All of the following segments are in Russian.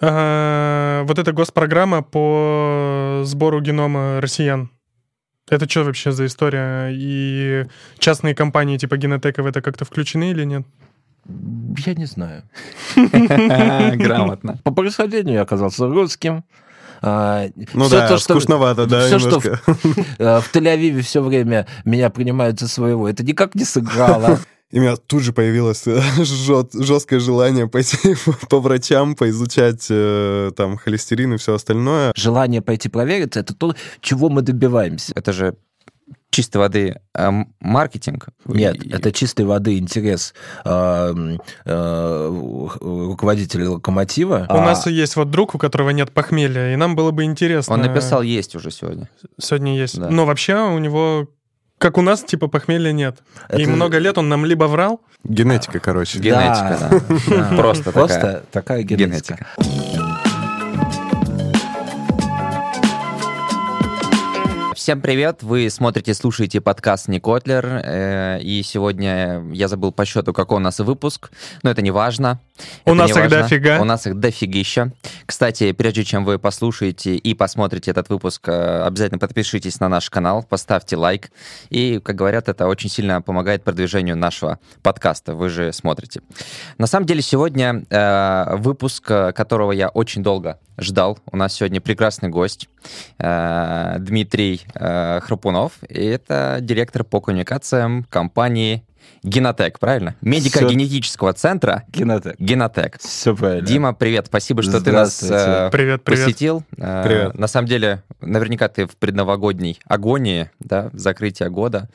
А, вот эта госпрограмма по сбору генома россиян. Это что вообще за история? И частные компании типа Генотека в это как-то включены или нет? Я не знаю. Грамотно. По происхождению я оказался русским. А, Ну всё да, то, что- скучновато, да, всё, что немножко. э, в Тель-Авиве все время меня принимают за своего, это никак не сыграло. И у меня тут же появилось жесткое желание пойти по врачам, поизучать э, там холестерин и все остальное. Желание пойти провериться, это то, чего мы добиваемся. Это же чистой воды эм, маркетинг. Нет, И- это чистой воды интерес э, м, э, руководителя локомотива. У А, нас есть вот друг, у которого нет похмелья, и нам было бы интересно. Он написал есть уже сегодня. Сегодня есть. Да. Но вообще у него, как у нас, типа похмелья нет. И Это- много лет он нам либо врал, Генетика, короче. Генетика, да. да. Просто Просто такая генетика. Генетика. Всем привет! Вы смотрите, слушаете подкаст «Не Котлер», э, и сегодня я забыл по счету, какой у нас выпуск, но это не важно. У Это нас их важно. дофига. У нас их дофигища. Кстати, прежде чем вы послушаете и посмотрите этот выпуск, э, обязательно подпишитесь на наш канал, поставьте лайк, и, как говорят, это очень сильно помогает продвижению нашего подкаста. Вы же смотрите. На самом деле, сегодня э, выпуск, э, которого я очень долго ждал. У нас сегодня прекрасный гость э, Дмитрий Храпунов. И это директор по коммуникациям компании Генотек, правильно? Медико-генетического центра Генетик. Генотек. Все правильно. Дима, привет, спасибо, что ты нас э, привет, привет. посетил. Э, Привет. На самом деле, наверняка ты в предновогодней агонии, да, закрытия года.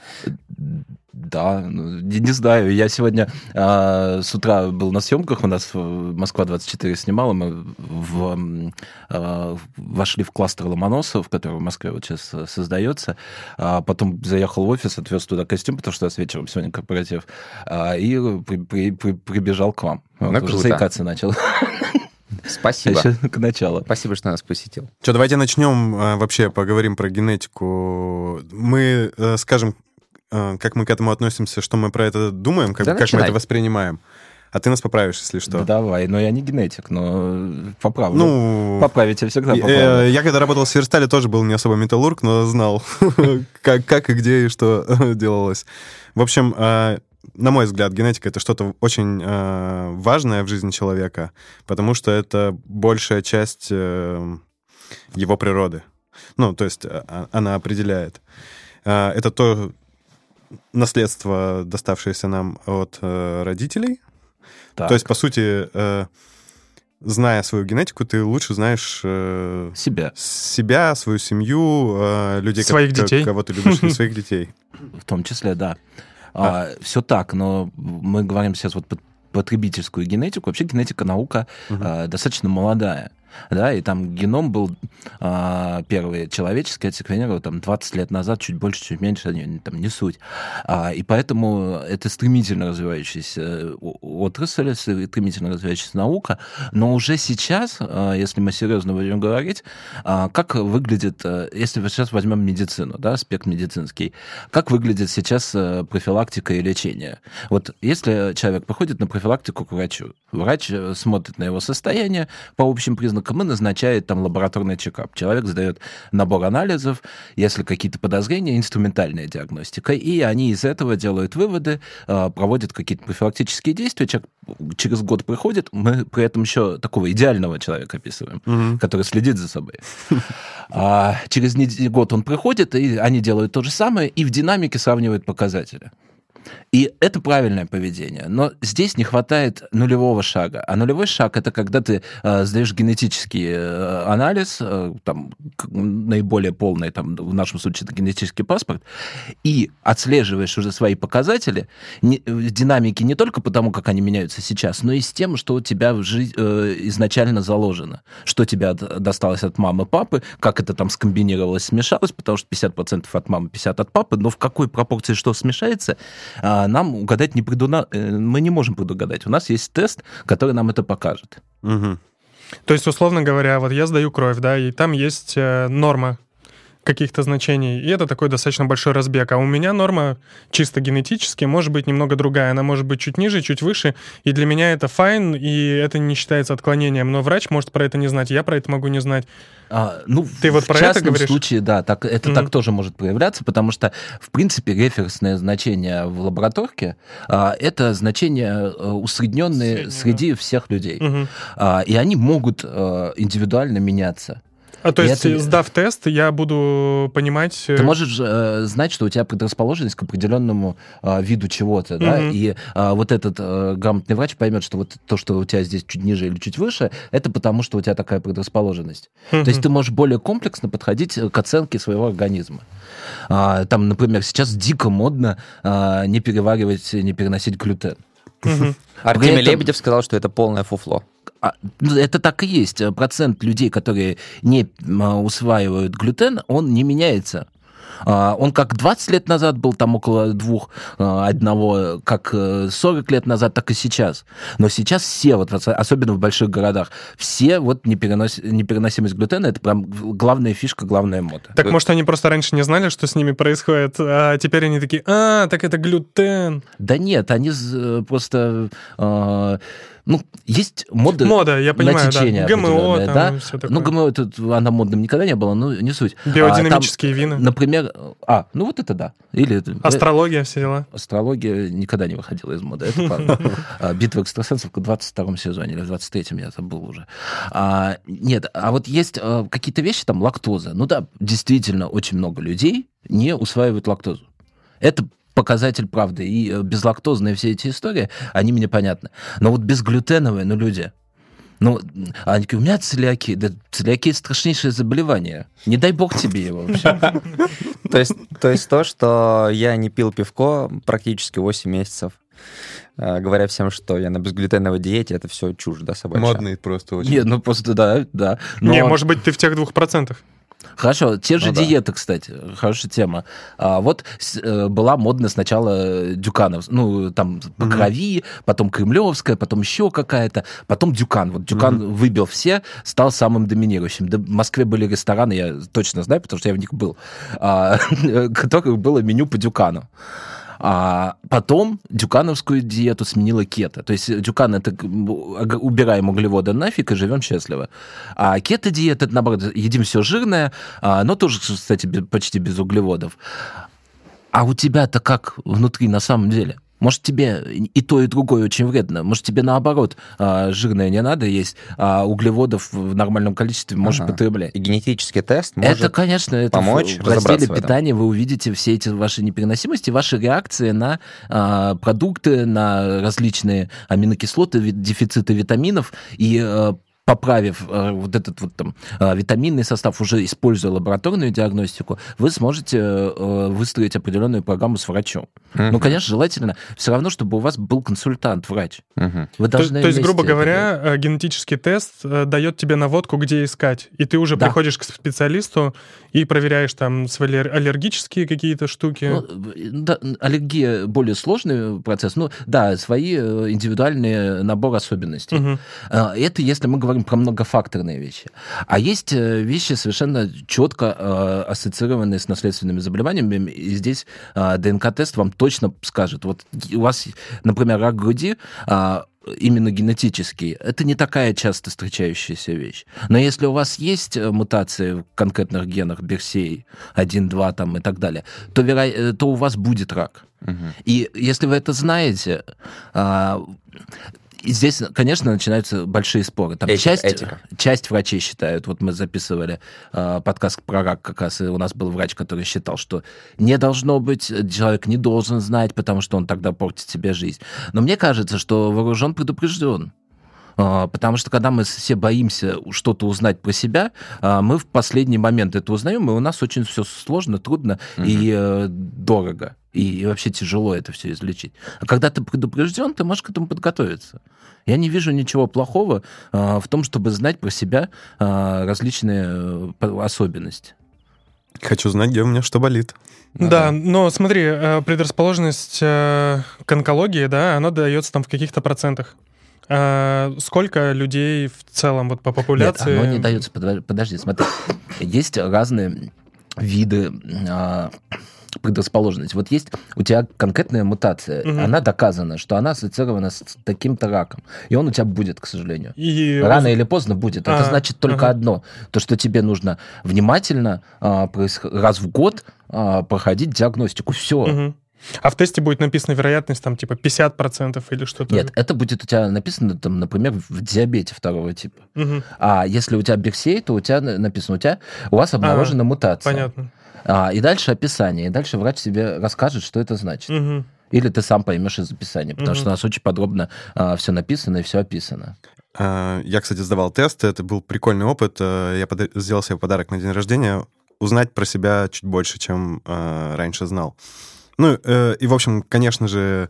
Да, ну, не, не знаю. Я сегодня а, с утра был на съемках, у нас э, Москва-24 снимала, мы в, а, вошли в кластер Ломоносов, который в Москве вот сейчас э, создается. А потом заехал в офис, отвез туда костюм, потому что у нас вечером сегодня корпоратив, а, и при- при- при- прибежал к вам. Ну, Вот, уже заикаться начал. Спасибо. Еще к началу. Спасибо, что нас посетил. Что, давайте начнем э, вообще поговорим про генетику. Мы э, скажем, э, как мы к этому относимся, что мы про это думаем, как, Да как мы это воспринимаем. А ты нас поправишь, если что. Да давай, но я не генетик, но поправлю. Ну, Поправить я всегда э, поправлю. я когда работал в Северстале, тоже был не особо металлург, но знал, как, как и где и что делалось. В общем, э, на мой взгляд, генетика — это что-то очень э, важное в жизни человека, потому что это большая часть э, его природы. Ну, то есть э, а- она определяет. Э, Это то наследство, доставшееся нам от э, родителей, Так, то есть, по сути, э, зная свою генетику, ты лучше знаешь э, себя. себя, свою семью, э, людей, Своих ко- детей. кого ты любишь, и своих детей. В том числе, да. А. все так, но мы говорим сейчас вот под потребительскую генетику. Вообще генетика наука а, достаточно молодая. Да, и там геном был а, первый человеческий, отсеквенировал там 20 лет назад, чуть больше, чуть меньше, не- там не суть. А, и поэтому это стремительно развивающаяся о- отрасль, стремительно развивающаяся наука, но уже сейчас, а, если мы серьезно будем говорить, а, как выглядит, а, если мы сейчас возьмем медицину, да, аспект медицинский, как выглядит сейчас э, профилактика и лечение? Вот если человек приходит на профилактику к врачу, врач э, смотрит на его состояние по общим признакам и назначает там лабораторный чекап. Человек сдает набор анализов, если какие-то подозрения, инструментальная диагностика, и они из этого делают выводы, э, проводят какие-то профилактические действия, человек через год приходит, мы при этом еще такого идеального человека описываем, Мгм. который следит за собой. А через год он приходит, и они делают то же самое, и в динамике сравнивают показатели. И это правильное поведение. Но здесь не хватает нулевого шага. А нулевой шаг это когда ты э, сдаешь генетический э, анализ, э, там, наиболее полный, там, в нашем случае это генетический паспорт, и отслеживаешь уже свои показатели не- в динамике не только потому, как они меняются сейчас, но и с тем, что у тебя в жизнь э, изначально заложено. Что тебе от- досталось от мамы, папы, как это там скомбинировалось, смешалось, потому что 50% от мамы, 50% от папы, но в какой пропорции что смешается, а, нам угадать не предуна... э, мы не можем предугадать. У нас есть тест, который нам это покажет. Мгм. То есть, условно говоря, вот я сдаю кровь, да, и там есть э, норма каких-то значений, и это такой достаточно большой разбег. А у меня норма чисто генетически может быть немного другая. Она может быть чуть ниже, чуть выше, и для меня это файн, и это не считается отклонением. Но врач может про это не знать, я про это могу не знать. А, ну, Ты вот в про это говоришь? случае, да, так, это Мгм. так тоже может проявляться, потому что, в принципе, референсное значение в лабораторке а, это значение э, усредненное Среднее, среди всех людей. Мгм. А, и они могут э, индивидуально меняться. А то есть, это- сдав тест, я буду понимать... э, Ты можешь э, знать, что у тебя предрасположенность к определенному э, виду чего-то, да, Мгм. и э, вот этот э, грамотный врач поймет, что вот то, что у тебя здесь чуть ниже или чуть выше, это потому, что у тебя такая предрасположенность. То есть ты можешь более комплексно подходить э, к оценке своего организма. А, там, например, сейчас дико модно а, не переваривать, не переносить глютен. Мгм. Артемий этом- Лебедев сказал, что это полное фуфло. А, ну, это так и есть. Процент людей, которые не м, усваивают глютен, он не меняется. А, Он как 20 лет назад был там около двух, а, одного, как э, 40 лет назад, так и сейчас. Но сейчас все, вот, ос- особенно в больших городах, все вот неперенос... непереносимость глютена, это прям главная фишка, главная мода. Так, может, они просто раньше не знали, что с ними происходит, а теперь они такие, а, так это глютен. Да нет, они з- просто... э, ну, есть мода Мода, я на понимаю, да. течение ГМО определенное, там, да? и всё такое. Ну, ГМО, тут она модным никогда не была, ну, не суть. А, Биодинамические вина. там, например, а, ну вот это да. Или это- Астрология, все дела. астрология никогда не выходила из моды, это правда. А, Битва экстрасенсов в 22 сезоне или в 23-м, я забыл уже. А, нет, а вот есть а, какие-то вещи, там, лактоза. Ну да, действительно, очень много людей не усваивают лактозу. Это показатель правды. И э, безлактозные все эти истории, они мне понятны. Но вот безглютеновые, ну, люди, ну, они говорят, у меня целиакия. Да целиакия страшнейшее заболевание. Не дай бог тебе его вообще. То есть, то есть то, что я не пил пивко практически 8 месяцев, э, говоря всем, что я на безглютеновой диете, это все чушь, да, собачья? Модный просто очень. Нет, ну просто да, да. Но- Не, может быть, ты в тех двух процентах. Хорошо, те же Ну да. диеты, кстати, хорошая тема. А, вот с- э, была модна сначала Дюканов, ну, там, по Мгм. крови, потом Кремлевская, потом еще какая-то, потом Дюкан. Вот Дюкан выбил все, стал самым доминирующим. Да, в Москве были рестораны, я точно знаю, потому что я в них был, а, которых было меню по Дюкану. А потом дюкановскую диету сменила кето. То есть дюкан это убираем углеводы нафиг и живем счастливо. А кето-диета, это наоборот, едим все жирное, а, но тоже, кстати, почти без углеводов. А у тебя-то как внутри на самом деле? Может, тебе и то, и другое очень вредно. Может, тебе наоборот а, жирное не надо есть, а углеводов в нормальном количестве можешь Ага. потреблять. И генетический тест может... Это, конечно, это помочь в, в разделе в питания вы увидите все эти ваши непереносимости, ваши реакции на а, продукты, на различные аминокислоты, дефициты витаминов и э, поправив э, вот этот вот там э, витаминный состав, уже используя лабораторную диагностику, вы сможете э, выстроить определенную программу с врачом. Ну, Мгм. конечно, желательно все равно, чтобы у вас был консультант, врач. Мгм. Вы То, должны то есть, вместе грубо это делать. говоря, э, генетический тест э, дает тебе наводку, где искать. И ты уже Да. приходишь к специалисту и проверяешь там свои аллер- аллергические какие-то штуки. Ну, э, да, аллергия более сложный процесс. Ну, да, свои э, индивидуальные набор особенностей. А, Это если мы говорим про многофакторные вещи. А есть э, вещи совершенно четко э, ассоциированные с наследственными заболеваниями. И здесь э, ДНК-тест вам точно скажет. Вот у вас, например, рак груди, а, именно генетический, это не такая часто встречающаяся вещь. Но если у вас есть э, мутации в конкретных генах Берсей 1, 2 там, и так далее, то, веро... э, то у вас будет рак. Мгм. И если вы это знаете, а, и здесь, конечно, начинаются большие споры. Там Этика, часть, этика. часть врачей считают, вот мы записывали а, подкаст про рак как раз, и у нас был врач, который считал, что не должно быть, человек не должен знать, потому что он тогда портит себе жизнь. Но мне кажется, что вооружен предупрежден. А, Потому что когда мы все боимся что-то узнать про себя, а, мы в последний момент это узнаем, и у нас очень все сложно, трудно и э, дорого. И, вообще тяжело это все излечить. А когда ты предупрежден, ты можешь к этому подготовиться. Я не вижу ничего плохого а, в том, чтобы знать про себя а, различные э, по- особенности. Хочу знать, где у меня что болит. Да, да. но смотри, э, предрасположенность э, к онкологии, да, она дается там в каких-то процентах. А сколько людей в целом вот по популяции? Нет, оно не дается. Подо- Подожди, смотри. Есть разные виды а, предрасположенность. Вот есть у тебя конкретная мутация, Мгм. она доказана, что она ассоциирована с таким-то раком, и он у тебя будет, к сожалению. И Рано или поздно будет. Это А, значит только ага. одно, то что тебе нужно внимательно а, раз в год а, проходить диагностику. Все. Мгм. А в тесте будет написана вероятность там типа 50% или что-то. Нет, это будет у тебя написано, там, например, в диабете второго типа. Мгм. А если у тебя бирсей, то у тебя на- написано, у тебя у вас обнаружена мутация. Понятно. А, и дальше описание. И дальше врач тебе расскажет, что это значит. Мгм. Или ты сам поймешь из описания, потому Мгм. что у нас очень подробно все написано и все описано. А, Я, кстати, сдавал тест, это был прикольный опыт. Э, Я пода- сделал себе подарок на день рождения, узнать про себя чуть больше, чем э, раньше знал. Ну, э, и, в общем, конечно же,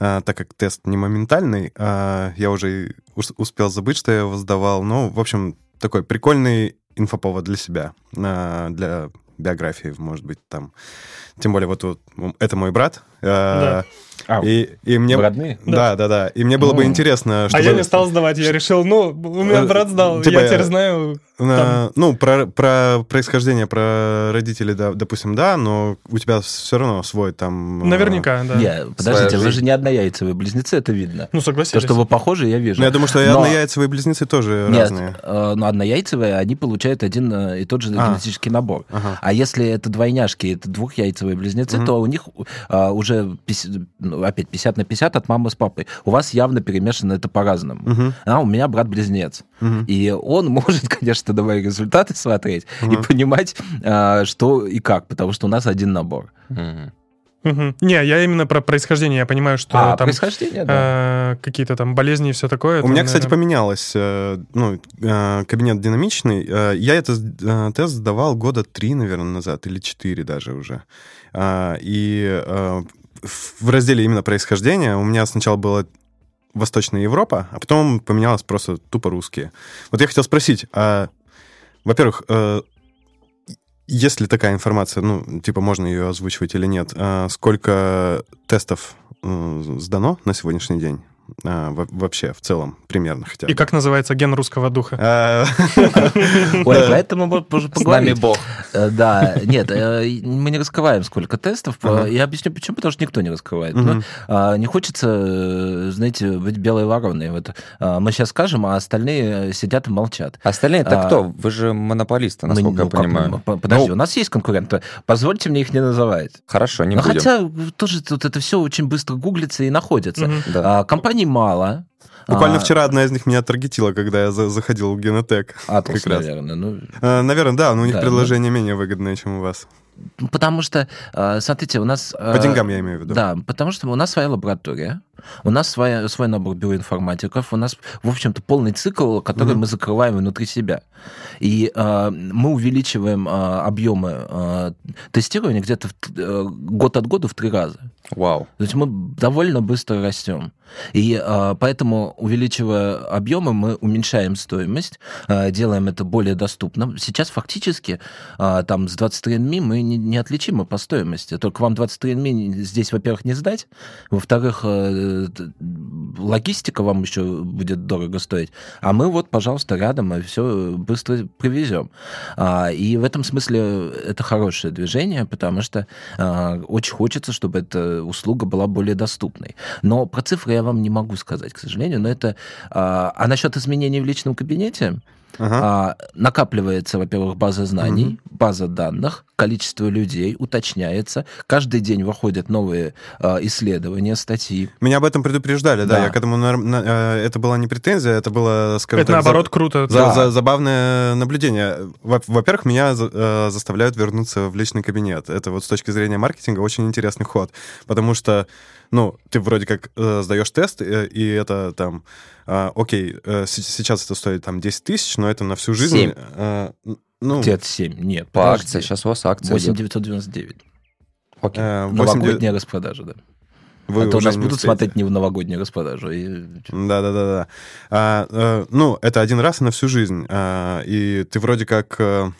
э, так как тест не моментальный, э, я уже успел забыть, что я его сдавал. Ну, в общем, такой прикольный инфоповод для себя, э, для биографии, может быть, там. Тем более, вот, вот это мой брат. э, Да. А, И, и мне... родные? Да, да, да. И мне было бы Ну. интересно, А чтобы... я не стал сдавать, я решил, ну, у меня Э, брат сдал, типа, я теперь знаю. На- ну, про, про происхождение, про родителей, да, допустим, да, но у тебя все равно свой там... э, Наверняка, да. Не, подождите, Своя вы же не однояйцевые близнецы, это видно. Ну, То, согласились. что вы похожи, я вижу. Ну, я думаю, что и Но- однояйцевые близнецы тоже Нет, разные. э, но однояйцевые, они получают один э, и тот же А. генетический набор. Ага. А если это двойняшки, это двухяйцевые близнецы, Мгм. то у них а, уже, опять, 50 на 50 от мамы с папой. У вас явно перемешано это по-разному. Мгм, А у меня брат-близнец. мгм. И он может, конечно, на мои результаты смотреть и Мгм. понимать, а, что и как, потому что у нас один набор. Мгм. Мгм. Не, я именно про происхождение, я понимаю, что а, там происхождение, да. э, какие-то там болезни и все такое. У это, меня, кстати, наверное, поменялось. э, Ну, э, кабинет динамичный. Э, Я этот э, тест сдавал года три, наверное, назад, или четыре даже уже. А, И э, в разделе именно происхождения у меня сначала было Восточная Европа, а потом поменялось просто тупо русские. Вот я хотел спросить, а, во-первых, э, есть ли такая информация, ну, типа, можно ее озвучивать или нет? А, Сколько тестов э, сдано на сегодняшний день? А, во- Вообще, в целом, примерно хотя бы. И как называется ген русского духа? А, Ой, поэтому мы можем С нами. Бог. Э, Да, нет, э, мы не раскрываем, сколько тестов. Ага. Я объясню, почему, потому что никто не раскрывает. Ну, а, не хочется, э, знаете, быть белой вороной. Вот а, мы сейчас скажем, а остальные сидят и молчат. Остальные-то А, кто? Вы же монополисты, насколько я ну, понимаю. по- Подожди, Ну, у нас есть конкуренты. Позвольте мне их не называть. Хорошо, не будем. хотя тоже тут это все очень быстро гуглится и находится. Мгм. Да. А, компаний мало. Буквально А, вчера одна из них меня таргетила, когда я за- заходил в Генотек. Атлас, как раз. наверное. Ну, А, Наверное, да, но у них Да, предложение менее выгодное, чем у вас. Ну, Потому что, э, смотрите, у нас... По э, деньгам я имею в виду. Да, потому что у нас своя лаборатория, у нас своя, свой набор биоинформатиков, у нас, в общем-то, полный цикл, который Мгм. мы закрываем внутри себя. И э, мы увеличиваем э, объемы э, тестирования где-то в э, год от года в три раза. Вау. То есть мы довольно быстро растем. И э, поэтому, увеличивая объемы, мы уменьшаем стоимость, э, делаем это более доступным. Сейчас фактически э, там с 23andMe мы не, неотличимы по стоимости. Только вам 23andMe здесь, во-первых, не сдать, во-вторых, э, логистика вам еще будет дорого стоить. А мы вот, пожалуйста, рядом и все быстро привезем. А, И в этом смысле это хорошее движение, потому что а, очень хочется, чтобы эта услуга была более доступной. Но про цифры я вам не могу сказать, к сожалению. Но это... А а насчет изменений в личном кабинете, Ага. а, накапливается, во-первых, база знаний, база данных, количество людей уточняется. Каждый день выходят новые а, исследования, статьи. Меня об этом предупреждали, да. Да. Я к этому... нар- на- э, Это была не претензия, это было, скажем Это так, за- наоборот круто. За- Да. за- забавное наблюдение. Во- Во-первых, меня за- э, заставляют вернуться в личный кабинет. Это вот с точки зрения маркетинга очень интересный ход. Потому что, ну, ты вроде как э, сдаешь тест, э, и это там, э, окей, э, с- сейчас это стоит там 10 тысяч, но это на всю жизнь. Семь. э, н- ну, Где-то 7. Нет, По подожди. акции. Сейчас у вас акция 8 идет. 999. Окей. э, восемь Новогодняя распродажа, да. вы а то уже нас не будут успеете. смотреть не в новогоднюю распродажу. и- Да, да, да, да. А, э, ну, это один раз и на всю жизнь. А, и ты вроде как э,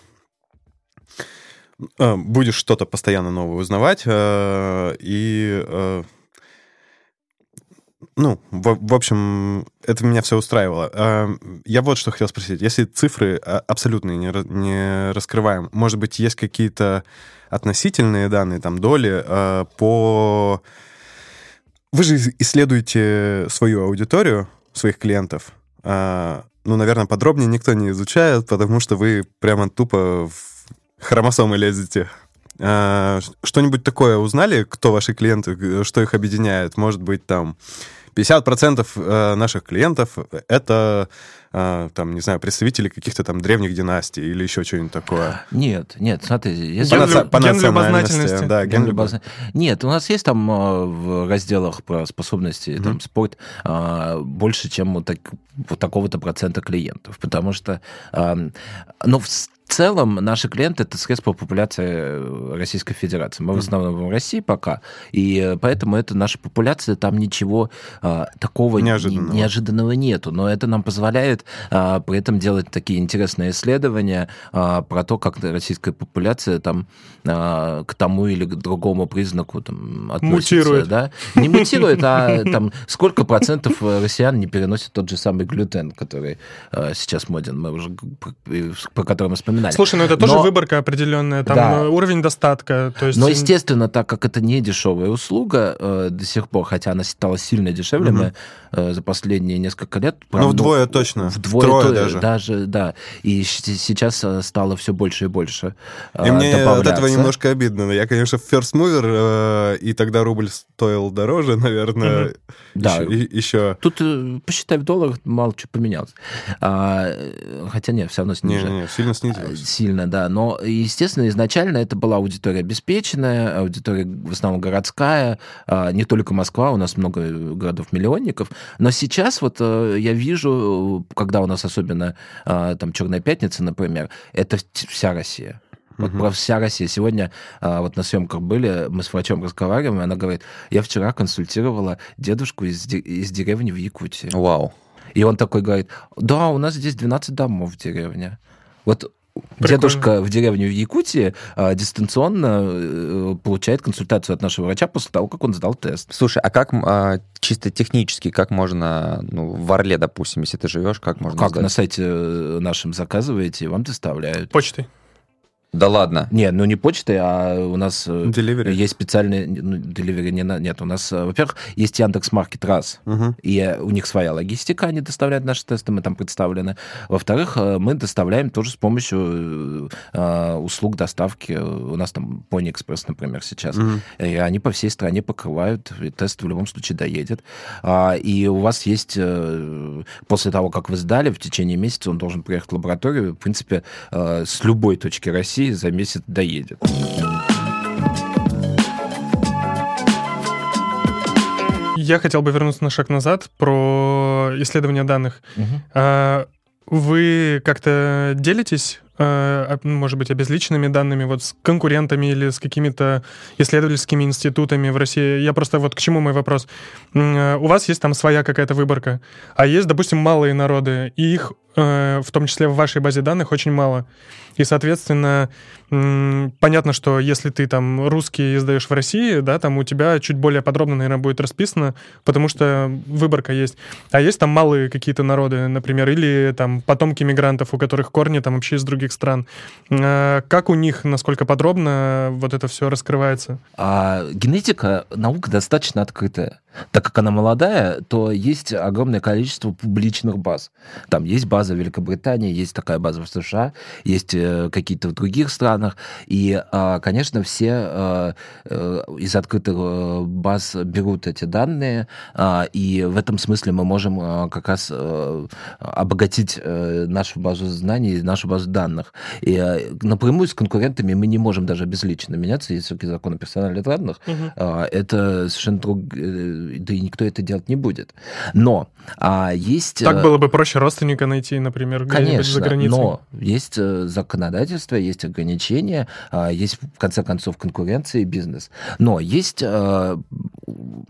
э, будешь что-то постоянно новое узнавать. и ну, в, в общем, это меня все устраивало. А, я вот что хотел спросить. Если цифры а, абсолютные не, не раскрываем, может быть, есть какие-то относительные данные, там, доли а, по... Вы же исследуете свою аудиторию, своих клиентов. Ну, наверное, подробнее никто не изучает, потому что вы прямо тупо в хромосомы лезете. Что-нибудь такое узнали, кто ваши клиенты, что их объединяет? Может быть, там 50% э, наших клиентов — это, э, там, не знаю, представители каких-то там древних династий или еще что-нибудь такое. Нет, нет, смотри. Если... По, ген, по национальности. Да, ген любознательности. Нет, у нас есть там э, в разделах про способности, mm-hmm. там, спорт, больше, чем вот, так, вот такого-то процента клиентов, потому что... Ну, в целом наши клиенты это средства популяции э, Российской Федерации. Мы в основном в России пока, и э, поэтому это наша популяция, там ничего а, такого неожиданного. неожиданного нету. Но это нам позволяет а, при этом делать такие интересные исследования а, про то, как российская популяция там а, к тому или к другому признаку там, относится. Мутирует. Да? Не мутирует, а там сколько процентов россиян не переносят тот же самый глютен, который а, сейчас моден, мы уже про который мы вспоминали вспоминали. Слушай, ну это тоже Но... выборка определенная, там да. уровень достатка. То есть... Но, естественно, так как это не дешевая услуга э, до сих пор, хотя она стала сильно дешевле, угу. мы э, за последние несколько лет... Ну, вдвое точно. Вдвое Втрое то, даже. даже. Да. И сейчас э, стало все больше и больше э, И мне от этого немножко обидно. Я, конечно, first mover, э, и тогда рубль стоил дороже, наверное. Угу. Да. Еще, еще... Тут э, посчитай в долларах, мало что поменялось. А, хотя нет, все равно снижается. Не, не, сильно снизилось сильно, да. Но, естественно, изначально это была аудитория обеспеченная, аудитория в основном городская, а, не только Москва, у нас много городов-миллионников. Но сейчас вот э, я вижу, когда у нас особенно а, там Черная пятница, например, это вся Россия. Вот угу. про вся Россия. Сегодня а, вот на съемках были, мы с врачом разговариваем, и она говорит, я вчера консультировала дедушку из, из деревни в Якутии. Вау. И он такой говорит, да, у нас здесь 12 домов в деревне. Вот Прикольно. Дедушка в деревне в Якутии а, дистанционно а, получает консультацию от нашего врача после того, как он сдал тест. Слушай, а как а, чисто технически, как можно, ну, в Орле, допустим, если ты живешь, как можно Как сдать? на сайте э, нашем заказываете, вам доставляют. Почтой. Да ладно. Нет, ну не почтой, а у нас delivery. есть специальные... Ну, delivery не на... Нет, у нас, во-первых, есть Яндекс Маркет раз, угу. и у них своя логистика, они доставляют наши тесты, мы там представлены. Во-вторых, мы доставляем тоже с помощью э, услуг доставки. У нас там Pony Express, например, сейчас. Угу. И они по всей стране покрывают, и тест в любом случае доедет. А, и у вас есть, э, после того, как вы сдали, в течение месяца он должен приехать в лабораторию, в принципе, э, с любой точки России России за месяц доедет. Я хотел бы вернуться на шаг назад про исследование данных. Угу. Вы как-то делитесь Э, может быть, обезличенными данными, вот с конкурентами или с какими-то исследовательскими институтами в России. Я просто вот к чему мой вопрос. Э, у вас есть там своя какая-то выборка, а есть, допустим, малые народы, и их, в том числе в вашей базе данных, очень мало. И, соответственно, понятно, что если ты там русский издаешь в России, да, там у тебя чуть более подробно, наверное, будет расписано, потому что выборка есть. А есть там малые какие-то народы, например, или там потомки мигрантов, у которых корни там вообще из других других стран. Э, как у них, насколько подробно вот это все раскрывается? А, генетика наука достаточно открытая. Так как она молодая, то есть огромное количество публичных баз. Там есть база в Великобритании, есть такая база в США, есть э, какие-то в других странах. И, а, конечно, все э, из открытых баз берут эти данные, а, и в этом смысле мы можем как раз обогатить нашу базу знаний, нашу базу данных. И э, напрямую с конкурентами мы не можем даже безлично меняться, все-таки закон о персональных данных. Угу. Это совершенно друг... Э, да и никто это делать не будет. Но а есть... Так э, было бы проще родственника найти, например, где-нибудь за границей. но есть законодательство, есть ограничения, а, есть, в конце концов, конкуренция и бизнес. Но есть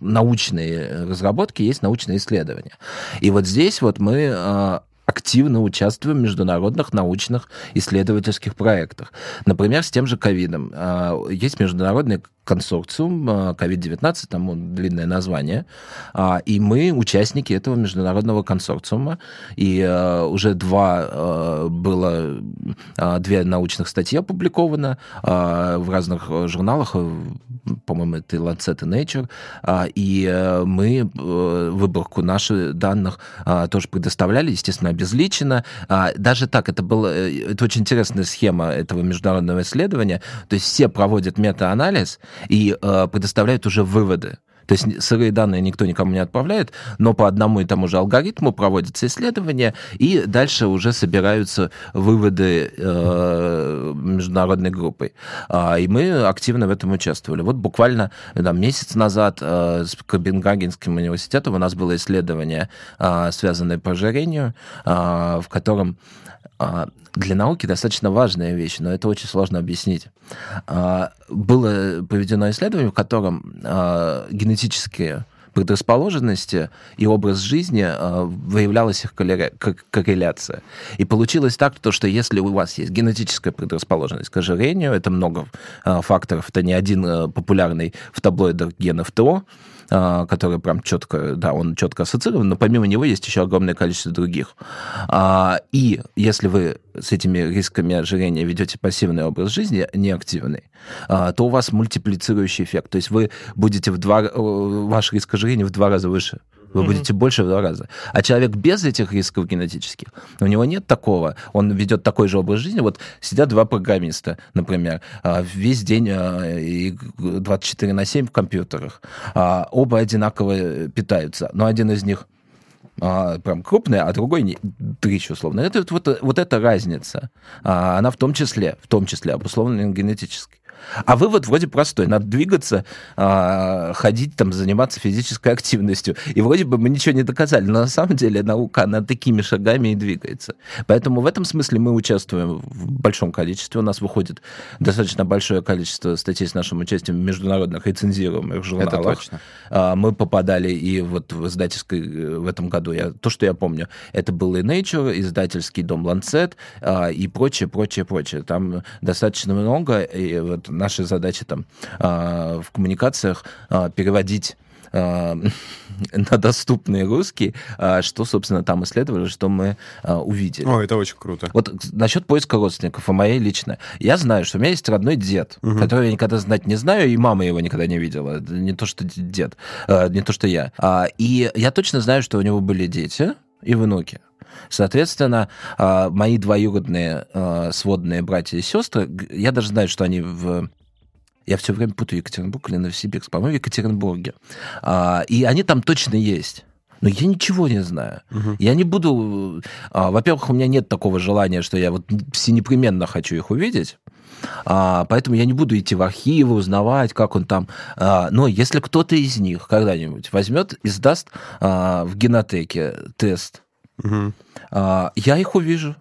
научные разработки, есть научные исследования. И вот здесь вот мы активно участвуем в международных научных исследовательских проектах. Например, с тем же ковидом. А, есть международный консорциум COVID-19, а, там длинное название, а, и мы участники этого международного консорциума, и уже два было, две научных статьи опубликовано в разных журналах, по-моему, это Lancet и Nature, и э, мы э, выборку наших данных тоже предоставляли, естественно, обезличено. Даже так, это было, э, это очень интересная схема этого международного исследования, то есть все проводят мета-анализ, и предоставляют уже выводы. То есть сырые данные никто никому не отправляет, но по одному и тому же алгоритму проводятся исследования, и дальше уже собираются выводы э, международной группой. А, и мы активно в этом участвовали. Вот буквально там, месяц назад э, с Копенгагенским университетом у нас было исследование, э, связанное по ожирению, э, в котором а, для науки достаточно важная вещь, но это очень сложно объяснить. А, было проведено исследование, в котором а, генетические предрасположенности и образ жизни выявлялась их корреляция. И получилось так, то, что если у вас есть генетическая предрасположенность к ожирению, это много факторов, это не один популярный в таблоидах ген ФТО, а, который прям четко, да, он четко ассоциирован, но помимо него есть еще огромное количество других. А, и если вы с этими рисками ожирения ведете пассивный образ жизни, неактивный, а, то у вас мультиплицирующий эффект. То есть вы будете в два, ваш риск ожирения в два раза выше. Вы mm-hmm. будете больше в два раза. А человек без этих рисков генетических, у него нет такого. Он ведет такой же образ жизни. Вот сидят два программиста, например, а, весь день 24 а, на 7 в компьютерах. А, оба одинаково питаются. Но один из них а, прям крупная, а другой не, дрищ, условно. Это вот, вот эта разница. А, она в том числе, в том числе обусловлена генетически. А вывод вроде простой. Надо двигаться, а, ходить, там, заниматься физической активностью. И вроде бы мы ничего не доказали. Но на самом деле наука, она такими шагами и двигается. Поэтому в этом смысле мы участвуем в большом количестве. У нас выходит достаточно большое количество статей с нашим участием в международных рецензируемых журналах. Это точно. А, мы попадали и вот в издательской э, в этом году, я, то, что я помню, это был и Nature, издательский дом Lancet а, и прочее, прочее, прочее. Там достаточно много, и вот наши задачи там а, в коммуникациях а, переводить а, на доступный русский, что, собственно, там исследовали, что мы увидели. О, это очень круто. Вот насчет поиска родственников, а моей лично. Я знаю, что у меня есть родной дед, угу. которого я никогда знать не знаю, и мама его никогда не видела. Не то, что дед, не то, что я. И я точно знаю, что у него были дети и внуки. Соответственно, а, мои двоюродные а, сводные братья и сестры, я даже знаю, что они в я все время путаю Екатеринбург или Новосибирск, по-моему, в Екатеринбурге. А, и они там точно есть. Но я ничего не знаю. Угу. Я не буду... во-первых, у меня нет такого желания, что я вот все непременно хочу их увидеть. А, поэтому я не буду идти в архивы, узнавать, как он там. А, но если кто-то из них когда-нибудь возьмет и сдаст а, в генотеке тест Угу. Я их увижу.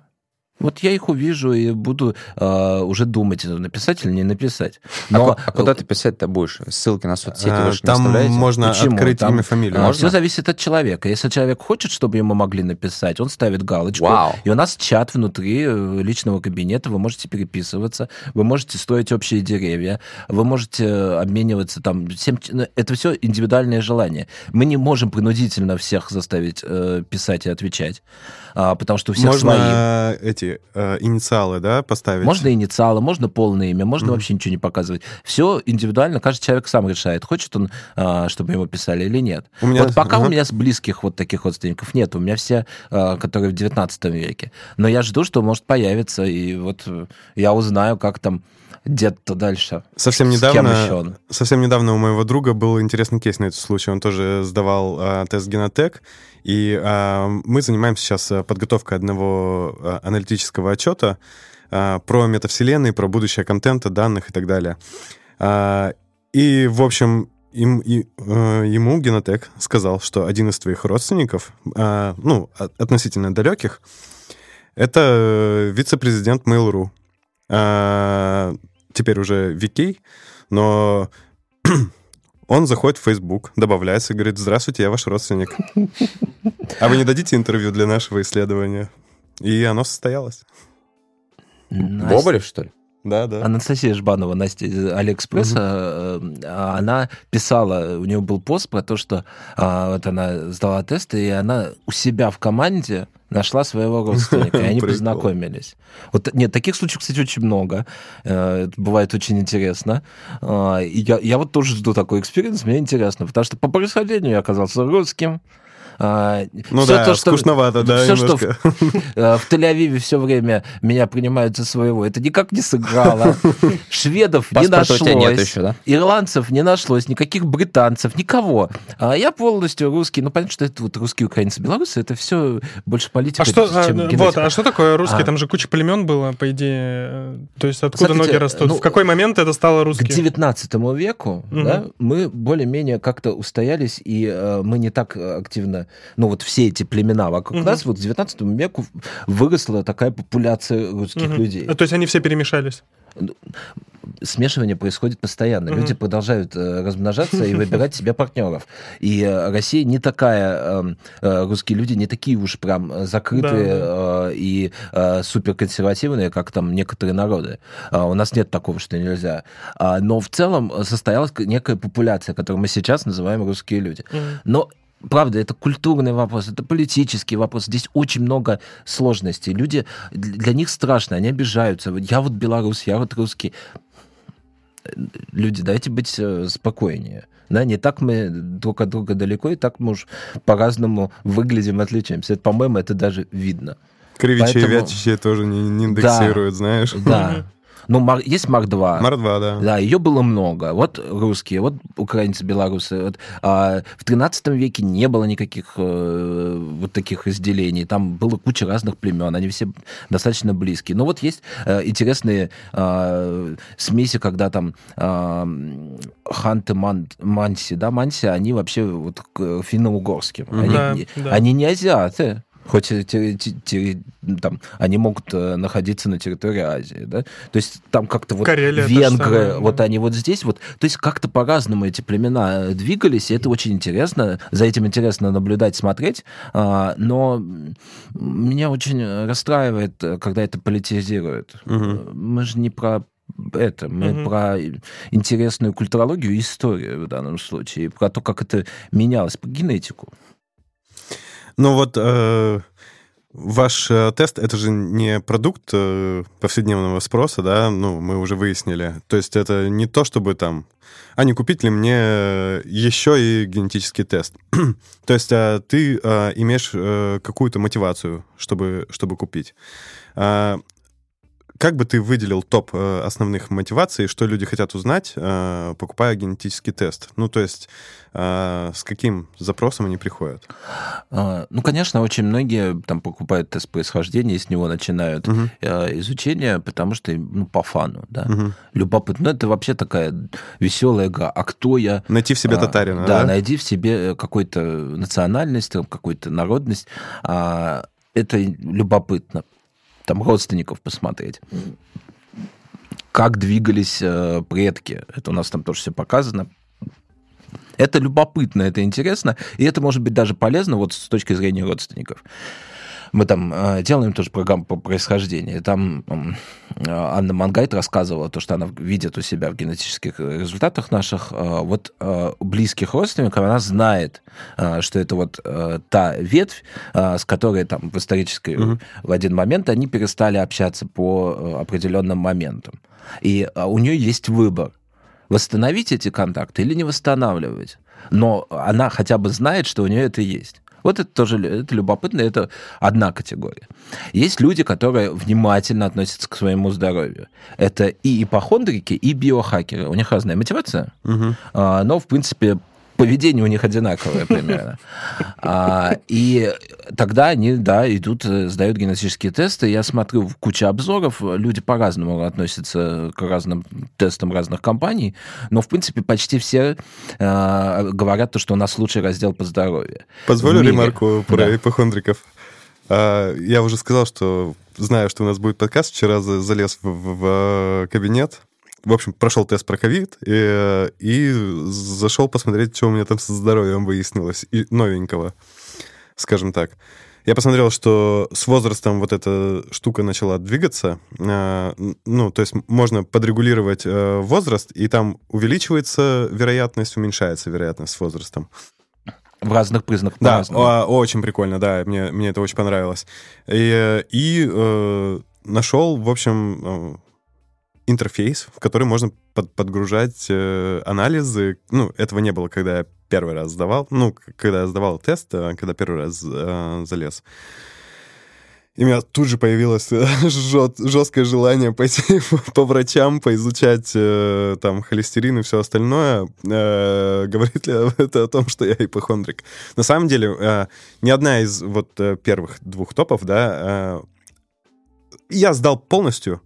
Вот я их увижу и буду э, уже думать, написать или не написать. А Но... А, а куда ты писать-то будешь? Ссылки на соцсети а, вы же Там можно Почему? открыть там, имя, фамилию. Можно? Все зависит от человека. Если человек хочет, чтобы ему могли написать, он ставит галочку. Вау. И у нас чат внутри э, личного кабинета, вы можете переписываться, вы можете строить общие деревья, вы можете обмениваться там... Всем... Ну, это все индивидуальное желание. Мы не можем принудительно всех заставить э, писать и отвечать, э, потому что у всех можно свои... эти э, инициалы, да, поставить? Можно инициалы, можно полное имя, можно mm-hmm. вообще ничего не показывать. Все индивидуально, каждый человек сам решает, хочет он, э, чтобы ему писали или нет. У меня... Вот пока uh-huh. у меня с близких вот таких родственников нет, у меня все, э, которые в 19 веке. Но я жду, что может появиться, и вот я узнаю, как там дед-то дальше. Совсем недавно, совсем недавно у моего друга был интересный кейс на этот случай. Он тоже сдавал э, тест Генотек, и э, мы занимаемся сейчас э, подготовкой одного э, аналитического отчета э, про метавселенные, про будущее контента, данных и так далее. Э, и, в общем, им, и, э, ему Генотек сказал, что один из твоих родственников, э, ну, относительно далеких, это вице-президент Mail.ru. Э, теперь уже Викей, но Он заходит в Facebook, добавляется, говорит, здравствуйте, я ваш родственник. А вы не дадите интервью для нашего исследования? И оно состоялось. Настя... Боболев, что ли? Да, да. Анастасия Жбанова, Настя из Алиэкспресса, угу. она писала, у нее был пост про то, что а, вот она сдала тесты, и она у себя в команде нашла своего родственника, и они познакомились. Вот, нет, таких случаев, кстати, очень много. Э, это бывает очень интересно. А, я, я вот тоже жду такой experience, мне интересно, потому что по происхождению я оказался русским, ну все да, то, что, скучновато, да, Все, немножко. что в, э, в Тель-Авиве все время меня принимают за своего, это никак не сыграло. Шведов не нашлось. Ирландцев не нашлось, никаких британцев, никого. А я полностью русский. Ну, понятно, что это вот русские, украинцы, белорусы, это все больше политика, а что, чем а, Вот, а что такое русский? А. Там же куча племен было, по идее. То есть откуда ноги растут? Ну, в какой момент это стало русским? К 19 веку мы более-менее как-то устоялись, и э, мы не так активно ну вот все эти племена вокруг угу. нас, вот в 19 веку выросла такая популяция русских угу. людей. То есть они все перемешались? Ну, смешивание происходит постоянно. Mm-hmm. Люди продолжают э, размножаться и выбирать себе партнеров. И э, Россия не такая, э, э, русские люди не такие уж прям закрытые да, э, и э, суперконсервативные, как там некоторые народы. Э, у нас нет такого, что нельзя. Э, но в целом состоялась некая популяция, которую мы сейчас называем русские люди. Mm-hmm. Но правда, это культурный вопрос, это политический вопрос. Здесь очень много сложностей. Люди, для них страшно, они обижаются. Я вот белорус, я вот русский. Люди, дайте быть э, спокойнее. Да, не так мы друг от друга далеко, и так мы уж по-разному выглядим, отличаемся. Это, по-моему, это даже видно. Кривичи Поэтому... и вятичи тоже не, не индексируют, да, знаешь. Да. Ну, есть Мар-2. Мар-2, да. Да, ее было много. Вот русские, вот украинцы, белорусы. Вот, а, в 13 веке не было никаких э, вот таких разделений. Там было куча разных племен, они все достаточно близкие. Но вот есть э, интересные э, смеси, когда там э, ханты, ман, манси, да, манси, они вообще вот финно-угорские. Они, да, да. они не азиаты. Хоть те, те, те, там, они могут э, находиться на территории Азии, да? То есть там как-то вот Карелия венгры, самое, вот да. они вот здесь вот, то есть как-то по-разному эти племена э, двигались, и это очень интересно, за этим интересно наблюдать, смотреть, а, но меня очень расстраивает, когда это политизирует. Угу. Мы же не про это, мы угу. про интересную культурологию и историю в данном случае, про то, как это менялось, по генетику. Ну вот э, ваш э, тест это же не продукт э, повседневного спроса, да, ну мы уже выяснили. То есть это не то, чтобы там, а не купить ли мне еще и генетический тест. то есть э, ты э, имеешь э, какую-то мотивацию, чтобы, чтобы купить. Э, как бы ты выделил топ э, основных мотиваций, что люди хотят узнать, э, покупая генетический тест? Ну, то есть э, с каким запросом они приходят? А, ну, конечно, очень многие там покупают тест происхождения и с него начинают угу. изучение, потому что ну, по фану, да. Угу. Любопытно. Ну, это вообще такая веселая игра. А кто я? Найти в себе а, татарина, да? Да, найди в себе какую-то национальность, какую-то народность. А, это любопытно там родственников посмотреть. Как двигались э, предки. Это у нас там тоже все показано. Это любопытно, это интересно, и это может быть даже полезно вот с точки зрения родственников мы там э, делаем тоже программу по происхождению. Там э, Анна Мангайт рассказывала то, что она видит у себя в генетических результатах наших э, вот близких родственников, она знает, что это вот та ветвь, с которой там в исторической угу. в один момент они перестали общаться по определенным моментам. И у нее есть выбор восстановить эти контакты или не восстанавливать. Но она хотя бы знает, что у нее это есть. Вот это тоже это любопытно, это одна категория. Есть люди, которые внимательно относятся к своему здоровью. Это и ипохондрики, и биохакеры. У них разная мотивация, угу. но, в принципе, поведение у них одинаковое примерно. А, и тогда они, да, идут, э, сдают генетические тесты. Я смотрю в кучу обзоров, люди по-разному относятся к разным тестам разных компаний, но, в принципе, почти все э, говорят то, что у нас лучший раздел по здоровью. Позволю ремарку про да. ипохондриков. А, я уже сказал, что знаю, что у нас будет подкаст. Вчера залез в, в, в кабинет в общем, прошел тест про ковид и, и зашел посмотреть, что у меня там со здоровьем выяснилось, и новенького, скажем так. Я посмотрел, что с возрастом вот эта штука начала двигаться. Э, ну, то есть можно подрегулировать э, возраст, и там увеличивается вероятность, уменьшается вероятность с возрастом. В разных признаках. Да, о, очень прикольно, да, мне, мне это очень понравилось. И, и э, нашел, в общем, интерфейс, в который можно под, подгружать э, анализы. Ну, этого не было, когда я первый раз сдавал. Ну, когда я сдавал тест, э, когда первый раз э, залез. И у меня тут же появилось э, жет, жесткое желание пойти по врачам, поизучать э, там холестерин и все остальное. Э, говорит ли это о том, что я ипохондрик? На самом деле, э, ни одна из вот э, первых двух топов, да, я сдал полностью,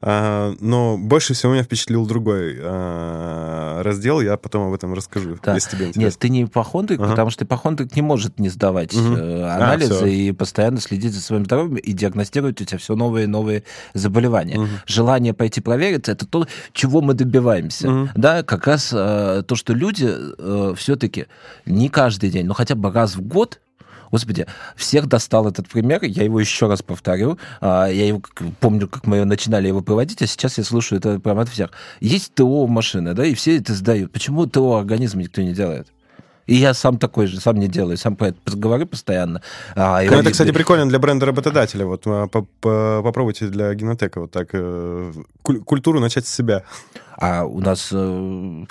но больше всего меня впечатлил другой а, раздел, я потом об этом расскажу, да. если тебе интересно. Нет, ты не ипохондрик, ага. потому что ипохондрик не может не сдавать угу. анализы а, и постоянно следить за своим здоровьем и диагностировать у тебя все новые и новые заболевания. Угу. Желание пойти провериться, это то, чего мы добиваемся. Угу. Да, как раз то, что люди э, все-таки не каждый день, но хотя бы раз в год Господи, всех достал этот пример, я его еще раз повторю. А, я его помню, как мы начинали его проводить, а сейчас я слушаю это прямо от всех. Есть ТО машины, да, и все это сдают. Почему ТО организма никто не делает? И я сам такой же, сам не делаю, сам говорю постоянно. А, ну, это, кстати, прикольно для бренда работодателя. Вот а, попробуйте для Генотека вот так э, культуру начать с себя. А у нас, э,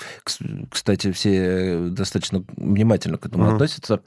кстати, все достаточно внимательно к этому uh-huh. относятся.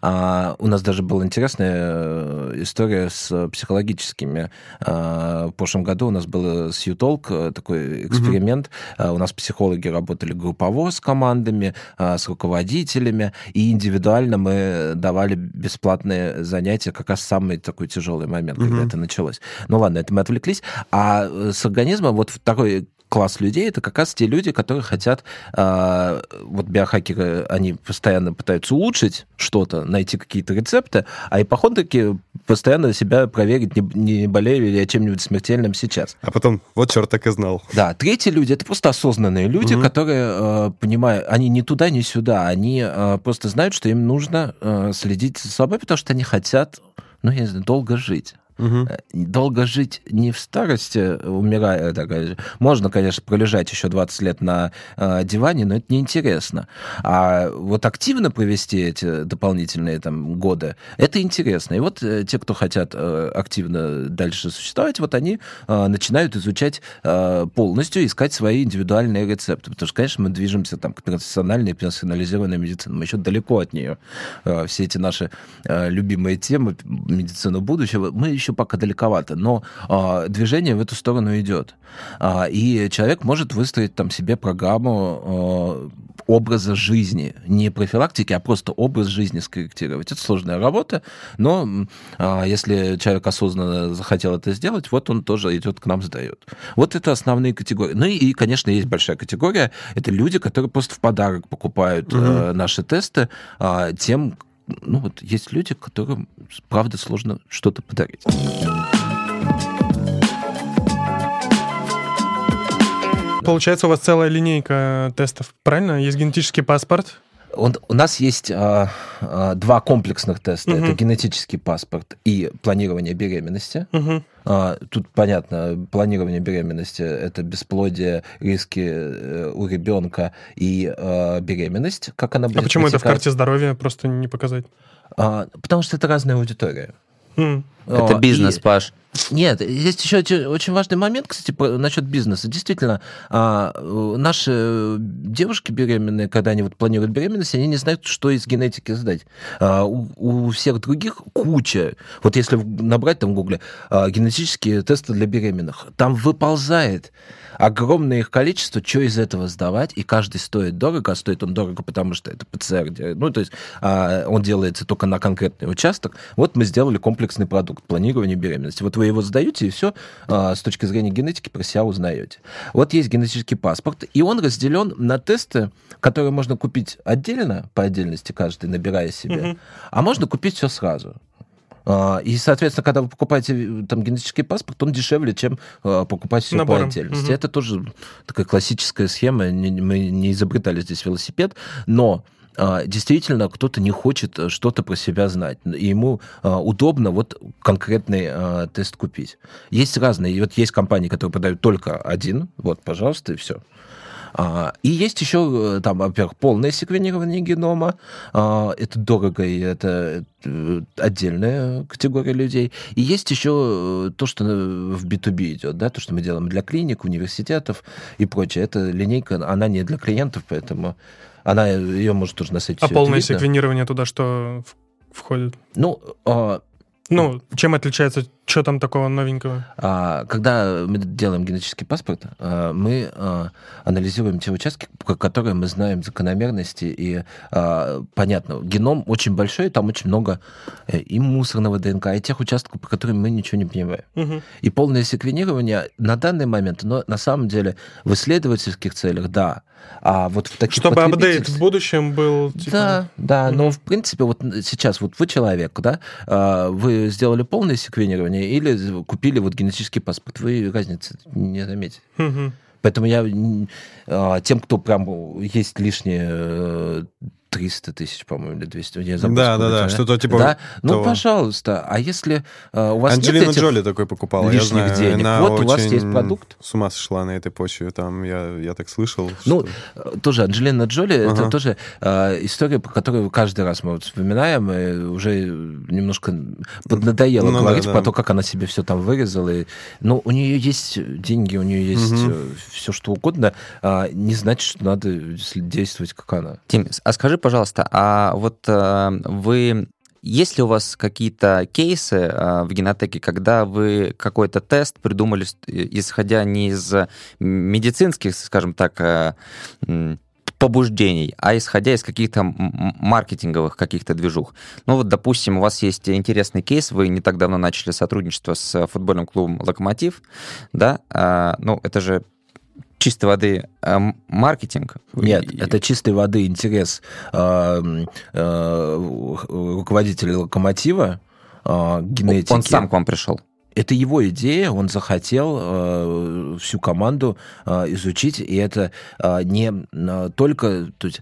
А у нас даже была интересная э, история с психологическими. А, в прошлом году у нас был Сьютолк, э, такой эксперимент. Uh-huh. У нас психологи работали группово с командами, с руководителями, и индивидуально мы давали бесплатные занятия, как раз самый такой тяжелый момент, uh-huh. когда это началось. Ну ладно, это мы отвлеклись. А с организмом вот второй класс людей это как раз те люди, которые хотят, э, вот биохакеры, они постоянно пытаются улучшить что-то, найти какие-то рецепты, а ипохондрики постоянно себя проверить, не, не болею ли я чем-нибудь смертельным сейчас. А потом, вот черт так и знал. Да, третьи люди, это просто осознанные люди, угу. которые э, понимают, они ни туда, ни сюда, они э, просто знают, что им нужно э, следить за собой, потому что они хотят, ну, я не знаю, долго жить. Угу. Долго жить не в старости, умирая, так, можно, конечно, пролежать еще 20 лет на э, диване, но это неинтересно. А вот активно провести эти дополнительные там, годы, это интересно. И вот э, те, кто хотят э, активно дальше существовать, вот они э, начинают изучать э, полностью, искать свои индивидуальные рецепты. Потому что, конечно, мы движемся там, к персональной, персонализированной медицине. Мы еще далеко от нее. Э, все эти наши э, любимые темы, медицина будущего, мы еще еще пока далековато, но э, движение в эту сторону идет. Э, и человек может выстроить там себе программу э, образа жизни, не профилактики, а просто образ жизни скорректировать. Это сложная работа, но э, если человек осознанно захотел это сделать, вот он тоже идет к нам, сдает. Вот это основные категории. Ну и, и конечно, есть большая категория. Это люди, которые просто в подарок покупают угу. э, наши тесты э, тем, ну вот есть люди, которым, правда, сложно что-то подарить. Получается, у вас целая линейка тестов, правильно? Есть генетический паспорт, он, у нас есть а, а, два комплексных теста. Угу. Это генетический паспорт и планирование беременности. Угу. А, тут понятно, планирование беременности это бесплодие, риски э, у ребенка и а, беременность, как она будет. А почему протекать. это в карте здоровья просто не показать? А, потому что это разная аудитория. Это бизнес, и... Паш. Нет, есть еще очень важный момент, кстати, насчет бизнеса. Действительно, а, наши девушки беременные, когда они вот планируют беременность, они не знают, что из генетики сдать. А, у, всех других куча. Вот если набрать там в гугле а, генетические тесты для беременных, там выползает огромное их количество, что из этого сдавать, и каждый стоит дорого, а стоит он дорого, потому что это ПЦР, ну, то есть он делается только на конкретный участок. Вот мы сделали комплексный продукт планирования беременности. Вот вы его сдаете, и все а, с точки зрения генетики про себя узнаете. Вот есть генетический паспорт, и он разделен на тесты, которые можно купить отдельно, по отдельности каждый, набирая себе, угу. а можно купить все сразу. А, И, соответственно, когда вы покупаете э, там генетический паспорт, он дешевле, чем а, покупать все по Набором. отдельности. Мгм. Это тоже такая классическая схема. Мы не изобретали здесь велосипед, но действительно кто-то не хочет э, что-то про себя знать. И ему а, удобно вот конкретный а, тест купить. Есть разные. Вот есть компании, которые продают только один. Вот, пожалуйста, и все. А, И есть еще, э, там, во-первых, полное секвенирование генома. А, Это дорого, и это э, отдельная категория людей. И есть еще то, что в B2B идет, да, то, что мы делаем для клиник, университетов и прочее. Эта линейка, она не для клиентов, поэтому она, ее может тоже сайте А полное секвенирование туда что входит? Ну, а, Ну, чем отличается, что там такого новенького? А, Когда мы делаем генетический паспорт, а, мы а, анализируем те участки, про которые мы знаем закономерности, и понятно, геном очень большой, там очень много э, и мусорного ДНК, и тех участков, по которым мы ничего не понимаем. Мгм. И полное секвенирование на данный момент, но на самом деле в исследовательских целях, да. А вот в таких Чтобы апдейт в будущем был... типа, да, да, но Мгм. в принципе вот сейчас вот вы человек, да, вы сделали полное секвенирование или купили вот генетический паспорт, вы разницы не заметите. Поэтому я а, тем, кто прям есть лишние э, 300 тысяч, по-моему, или 200, я забыл, Да, да, да, это, что-то типа Да, ну, того. пожалуйста, а если э, у вас Анджелина нет этих... Джоли такой покупала, я лишних знаю. денег. Она Вот у вас есть продукт. С ума сошла на этой почве, там, я, я так слышал. Ну, что- э, тоже Анджелина Джоли, это Ага. тоже э, история, по которой каждый раз мы вот вспоминаем, и уже немножко поднадоело Ну да, говорить да. про то, как она себе все там вырезала. И, ну, у нее есть деньги, у нее есть Мгм. все что угодно, а не значит, что надо действовать, как она. Тим, а скажи, пожалуйста, а вот э, вы есть ли у вас какие-то кейсы э, в генотеке, когда вы какой-то тест придумали, с- исходя не из медицинских, скажем так, э, побуждений, а исходя из каких-то маркетинговых каких-то движух. Ну вот, допустим, у вас есть интересный кейс, вы не так давно начали сотрудничество с футбольным клубом «Локомотив», да? А, ну, это же чистой воды э, маркетинг. Нет, И- это чистой воды интерес э, э, руководителя локомотива э, генетики. Он сам к вам пришел. Это его идея, он захотел э, всю команду э, изучить, и это э, не э, только, то есть,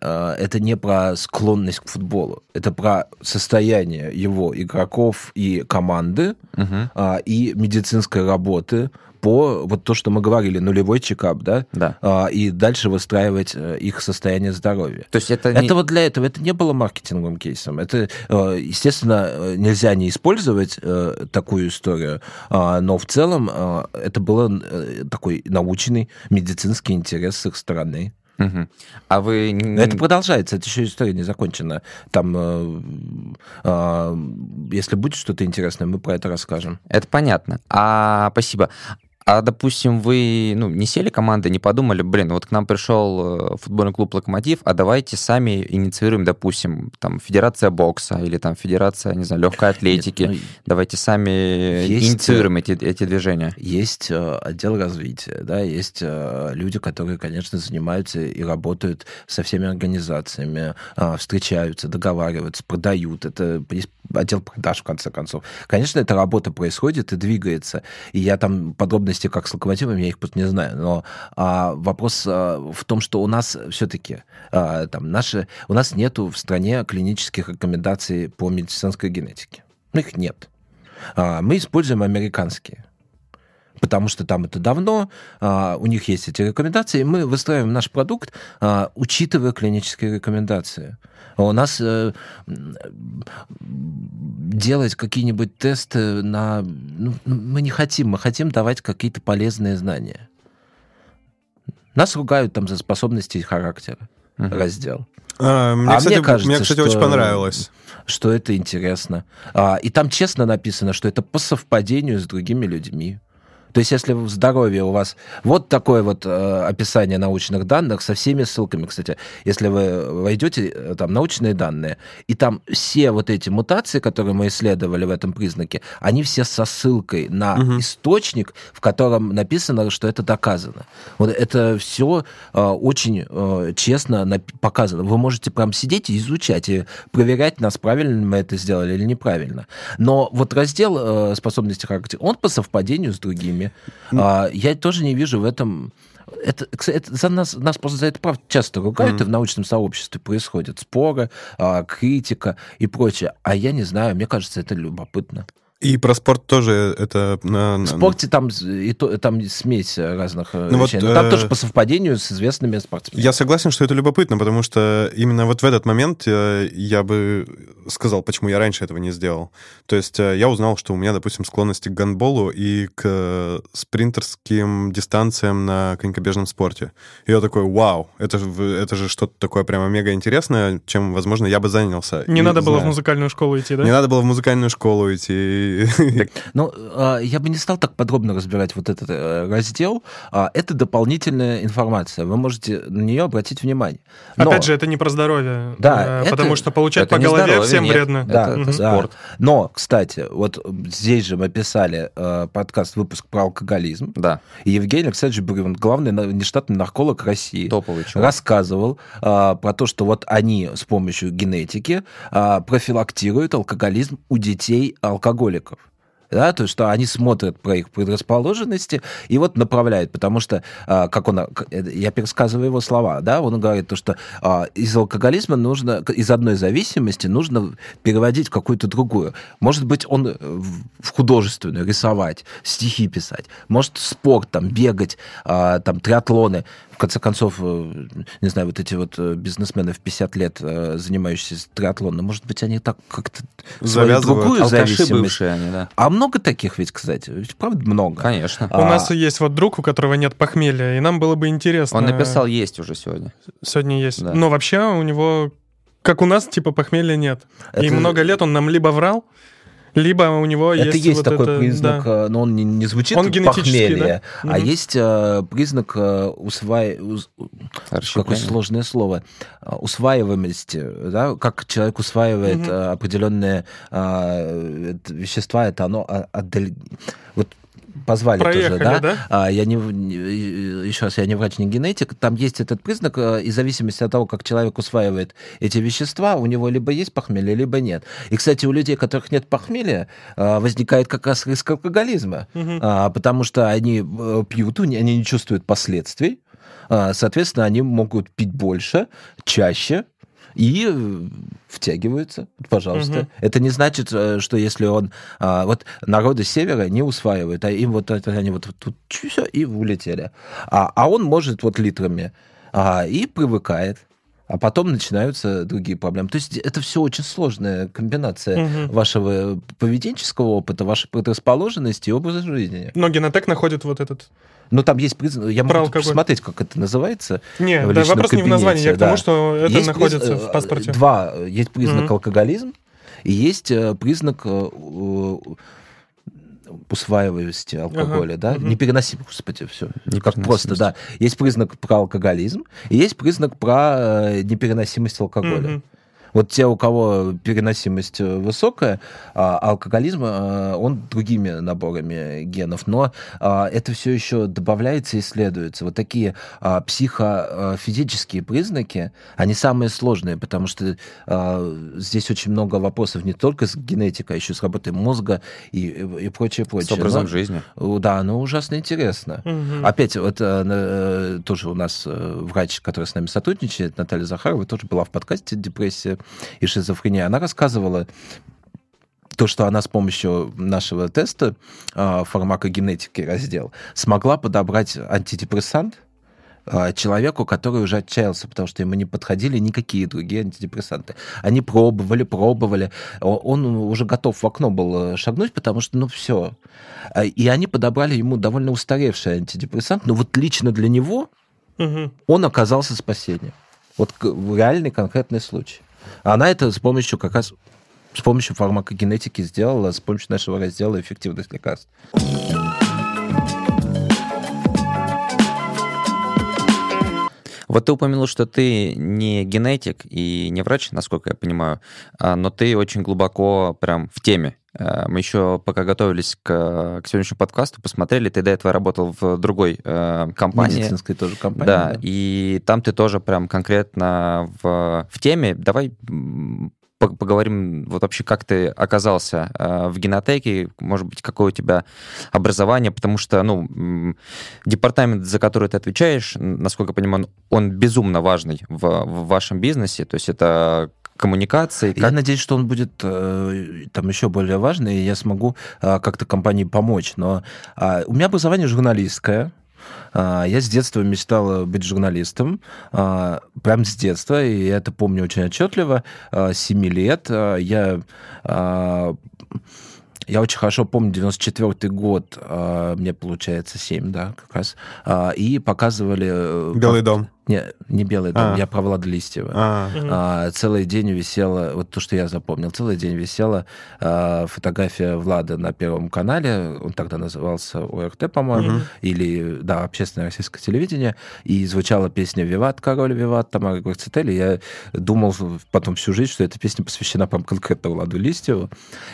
э, это не про склонность к футболу, это про состояние его игроков и команды, Мгм. а, и медицинской работы по вот то, что мы говорили, нулевой чекап, да, Да. А, и дальше выстраивать э, их состояние здоровья. То есть это, не- Это вот для этого, это не было маркетинговым кейсом. Это, э, естественно, нельзя не использовать э, такую историю, а, но в целом это был такой научный медицинский интерес с их стороны. А вы... это продолжается, это еще история не закончена. Там, э, э, если будет что-то интересное, мы про это расскажем. Это понятно. А, спасибо. А, допустим, вы ну, не сели командой, не подумали, блин, вот к нам пришел э, футбольный клуб «Локомотив», а давайте сами инициируем, допустим, там, федерация бокса или там федерация, не знаю, легкой атлетики. Нет, ну, Давайте сами Есть, э, инициируем эти, эти движения. Есть э, отдел развития, да, есть э, люди, которые, конечно, занимаются и работают со всеми организациями, э, встречаются, договариваются, продают. Это отдел продаж, в конце концов. Конечно, эта работа происходит и двигается. И я там подробности, как с локомотивом, я их просто не знаю. Но а, вопрос а, в том, что у нас все-таки а, там наши, у нас нету в стране клинических рекомендаций по медицинской генетике. Ну, их нет. А, мы используем американские потому что там это давно, а, у них есть эти рекомендации, и мы выстраиваем наш продукт, а, учитывая клинические рекомендации. А У нас э, делать какие-нибудь тесты на... ну, мы не хотим, мы хотим давать какие-то полезные знания. Нас ругают там за способности и характера Мгм. раздел. А, мне, А кстати, мне кажется, мне, кстати, что- очень понравилось. Что это интересно. А, и там честно написано, что это по совпадению с другими людьми. То есть, если в здоровье у вас вот такое вот э, описание научных данных со всеми ссылками, кстати, если вы войдете э, там научные данные, и там все вот эти мутации, которые мы исследовали в этом признаке, они все со ссылкой на угу. источник, в котором написано, что это доказано. Вот это все э, очень э, честно показано. Вы можете прям сидеть и изучать, и проверять, нас правильно мы это сделали или неправильно. Но вот раздел э, способности характера, он по совпадению с другими ними. А, я тоже не вижу в этом... Это, это за нас, нас просто за это правда часто ругают, mm-hmm. и в научном сообществе происходят споры, а, критика и прочее. А я не знаю, мне кажется, это любопытно. И про спорт тоже это... В спорте там, и то, там смесь разных э, ну вещей. Вот, Но там э... тоже по совпадению с известными спортсменами. Я согласен, что это любопытно, потому что именно вот в этот момент э, я бы сказал, почему я раньше этого не сделал. То есть э, я узнал, что у меня, допустим, склонности к гандболу и к спринтерским дистанциям на конькобежном спорте. И я такой, вау, это, это же что-то такое прямо мега интересное, чем, возможно, я бы занялся. Не и, надо было в музыкальную школу идти, да? Не надо было в музыкальную школу идти ну, а, я бы не стал так подробно разбирать вот этот э, раздел. А, это дополнительная информация. Вы можете на нее обратить внимание. Опять же, это не про здоровье. Да. Э, потому что получать по голове всем вредно. Да, это спорт. Но, кстати, вот здесь же мы писали э, подкаст, выпуск про алкоголизм. Да. И Евгений Александрович Брюн, главный нештатный нарколог России, Топовый рассказывал про то, что вот они с помощью генетики профилактируют алкоголизм у детей алкоголиков алкоголиков да, то есть что они смотрят про их предрасположенности и вот направляют, потому что, а, как он, я пересказываю его слова, да, он говорит то, что а, из алкоголизма нужно, из одной зависимости нужно переводить в какую-то другую. Может быть, он э, в художественную рисовать, стихи писать, может спорт, там, бегать, а, там, триатлоны, в конце концов, э, не знаю, вот эти вот э, бизнесмены в 50 лет, занимающиеся триатлоном, может быть, они так как-то свою другую зависимость. бывшие они, да. А много таких ведь, кстати, ведь правда много. Конечно. А... У нас есть вот друг, у которого нет похмелья, и нам было бы интересно. Он написал есть уже сегодня. Сегодня есть. Да. Но вообще у него, как у нас, типа похмелья нет. Это... И много лет он нам либо врал, либо у него это есть... есть вот такой это, признак, да. Э, но он не, не звучит он как похмелье, да? а угу. есть э, признак э, усваивания... Ус... Какое сложное слово. Э, усваиваемости, да? Как человек усваивает угу. э, определенные э, вещества, это оно отдаль... Вот позвали Проехали, тоже, да? да? А, я не, еще раз, я не врач, не генетик. Там есть этот признак, э, и в зависимости от того, как человек усваивает эти вещества, у него либо есть похмелье, либо нет. И, кстати, у людей, у которых нет похмелья, э, возникает как раз риск алкоголизма, угу. потому что они э, пьют, они не чувствуют последствий, а, соответственно, они могут пить больше, чаще, и э, втягиваются, пожалуйста. Угу. Это не значит, э, что если он... А, вот народы севера не усваивают, а им вот они вот тут все и улетели. А, а он может вот литрами а, и привыкает а потом начинаются другие проблемы. То есть это все очень сложная комбинация угу. вашего поведенческого опыта, вашей предрасположенности и образа жизни. Но генотек находит вот этот но там есть признак, я могу посмотреть, как это называется. Нет, да, вопрос кабинете. не в названии, я к тому, что это есть находится приз... в паспорте. Два, есть признак mm алкоголизм, и есть э, признак э, усваиваемости алкоголя, ага, да, угу. непереносимость, господи, все, как просто, да. Есть признак про алкоголизм, и есть признак про э, непереносимость алкоголя. Угу. Вот те, у кого переносимость э, высокая, а алкоголизм, э, он другими наборами генов, но а, это все еще добавляется и исследуется. Вот такие а, психофизические признаки, они самые сложные, потому что здесь очень много вопросов не только с генетикой, а еще с работой мозга и, и прочее, прочее. С образом но, жизни. Да, но ужасно интересно. Угу. Опять, вот тоже у нас врач, который с нами сотрудничает, Наталья Захарова, тоже была в подкасте «Депрессия и шизофрения, она рассказывала то, что она с помощью нашего теста э, фармакогенетики раздел смогла подобрать антидепрессант э, человеку, который уже отчаялся, потому что ему не подходили никакие другие антидепрессанты. Они пробовали, пробовали. Он уже готов в окно был э, шагнуть, потому что, ну, все. И они подобрали ему довольно устаревший антидепрессант, но вот лично для него угу. он оказался спасением. Вот реальный конкретный случай. Она это с помощью как раз с помощью фармакогенетики сделала, с помощью нашего раздела эффективность лекарств. Вот ты упомянул, что ты не генетик и не врач, насколько я понимаю, а, но ты очень глубоко прям в теме а, мы еще, пока готовились к, к сегодняшнему подкасту, посмотрели, ты до этого работал в другой э, компании. Медицинской тоже компании. Да, да, и там ты тоже прям конкретно в, в теме. Давай поговорим вот вообще, как ты оказался э, в генотеке, может быть, какое у тебя образование, потому что, ну, департамент, за который ты отвечаешь, насколько я понимаю, он безумно важный в, в вашем бизнесе, то есть это коммуникации. Как... Я надеюсь, что он будет э, там еще более важный, и я смогу э, как-то компании помочь. Но э, у меня образование журналистское, а, я с детства мечтал быть журналистом, прям с детства, и я это помню очень отчетливо. С 7 лет я я очень хорошо помню 94 год, мне получается 7, да, как раз, и показывали... Э, Белый дом. Не, не белый дом, а. я про Влада Листьева. А. А, целый день висела, вот то, что я запомнил, целый день висела а, фотография Влада на Первом канале, он тогда назывался ОРТ, по-моему, угу. или, да, Общественное российское телевидение, и звучала песня «Виват, король, Виват», Тамара Гварцетели. Я думал потом всю жизнь, что эта песня посвящена, по конкретно Владу Листьеву.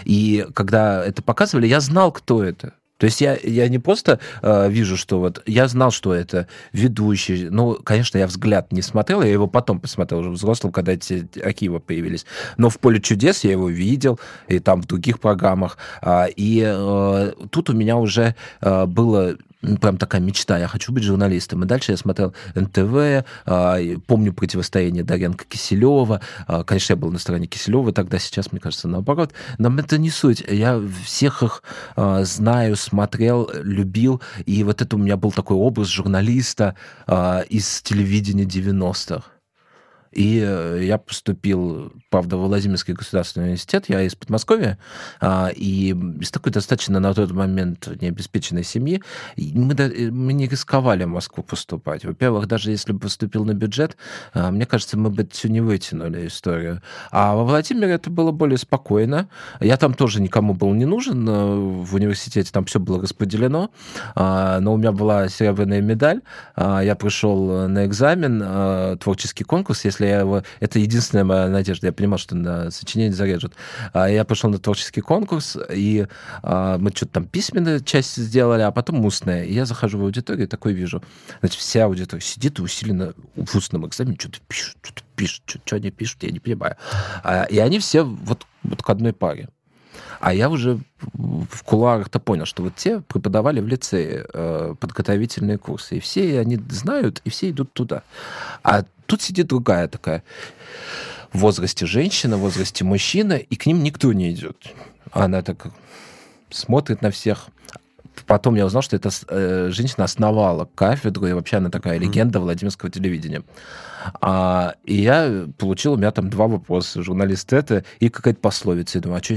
И когда это показывали, я знал, кто это. То есть я, я не просто э, вижу, что вот... Я знал, что это ведущий. Ну, конечно, я взгляд не смотрел, я его потом посмотрел уже взрослым, когда эти Акива появились. Но в «Поле чудес» я его видел, и там в других программах. А, и э, тут у меня уже э, было прям такая мечта, я хочу быть журналистом. И дальше я смотрел НТВ, а, помню противостояние Даренко Киселева. А, конечно, я был на стороне Киселева тогда, сейчас, мне кажется, наоборот. Но это не суть. Я всех их а, знаю, смотрел, любил. И вот это у меня был такой образ журналиста из телевидения 90-х. И э, я поступил, правда, в Владимирский государственный университет, я из Подмосковья, а, и из такой достаточно на тот момент необеспеченной семьи, мы, э, мы не рисковали в Москву поступать. Во-первых, даже если бы поступил на бюджет, а, мне кажется, мы бы все не вытянули историю. А во Владимире это было более спокойно. Я там тоже никому был не нужен в университете, там все было распределено, а, но у меня была серебряная медаль, я пришел на экзамен, творческий конкурс, если я его... Это единственная моя надежда. Я понимал, что на сочинение зарежут. А я пошел на творческий конкурс, и а, мы что-то там письменную часть сделали, а потом устная. И я захожу в аудиторию и такой вижу. Значит, вся аудитория сидит и усиленно в устном экзамене что-то пишут, что-то пишут, что они пишут, я не понимаю. А, и они все вот, вот к одной паре. А я уже в кулуарах-то понял, что вот те преподавали в лицее э, подготовительные курсы, и все они знают, и все идут туда. А тут сидит другая такая в возрасте женщина, в возрасте мужчина, и к ним никто не идет. Она так смотрит на всех. Потом я узнал, что эта э, женщина основала кафедру, и вообще она такая легенда Владимирского телевидения. А, и я получил, у меня там два вопроса. Журналист это и какая-то пословица. Я думаю, а что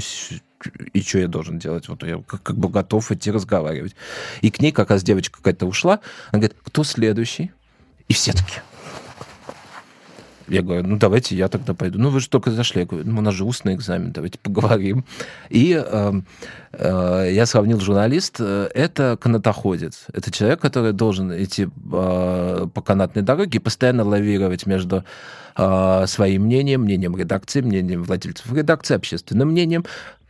и что я должен делать? Вот я как, как бы готов идти разговаривать. И к ней как раз девочка какая-то ушла. Она говорит, кто следующий? И все таки я говорю, ну давайте я тогда пойду. Ну вы же только зашли. Я говорю, ну у нас же устный экзамен, давайте поговорим. И э, э, я сравнил журналист, э, это канатоходец. Это человек, который должен идти э, по канатной дороге и постоянно лавировать между э, своим мнением, мнением редакции, мнением владельцев редакции, общественным мнением,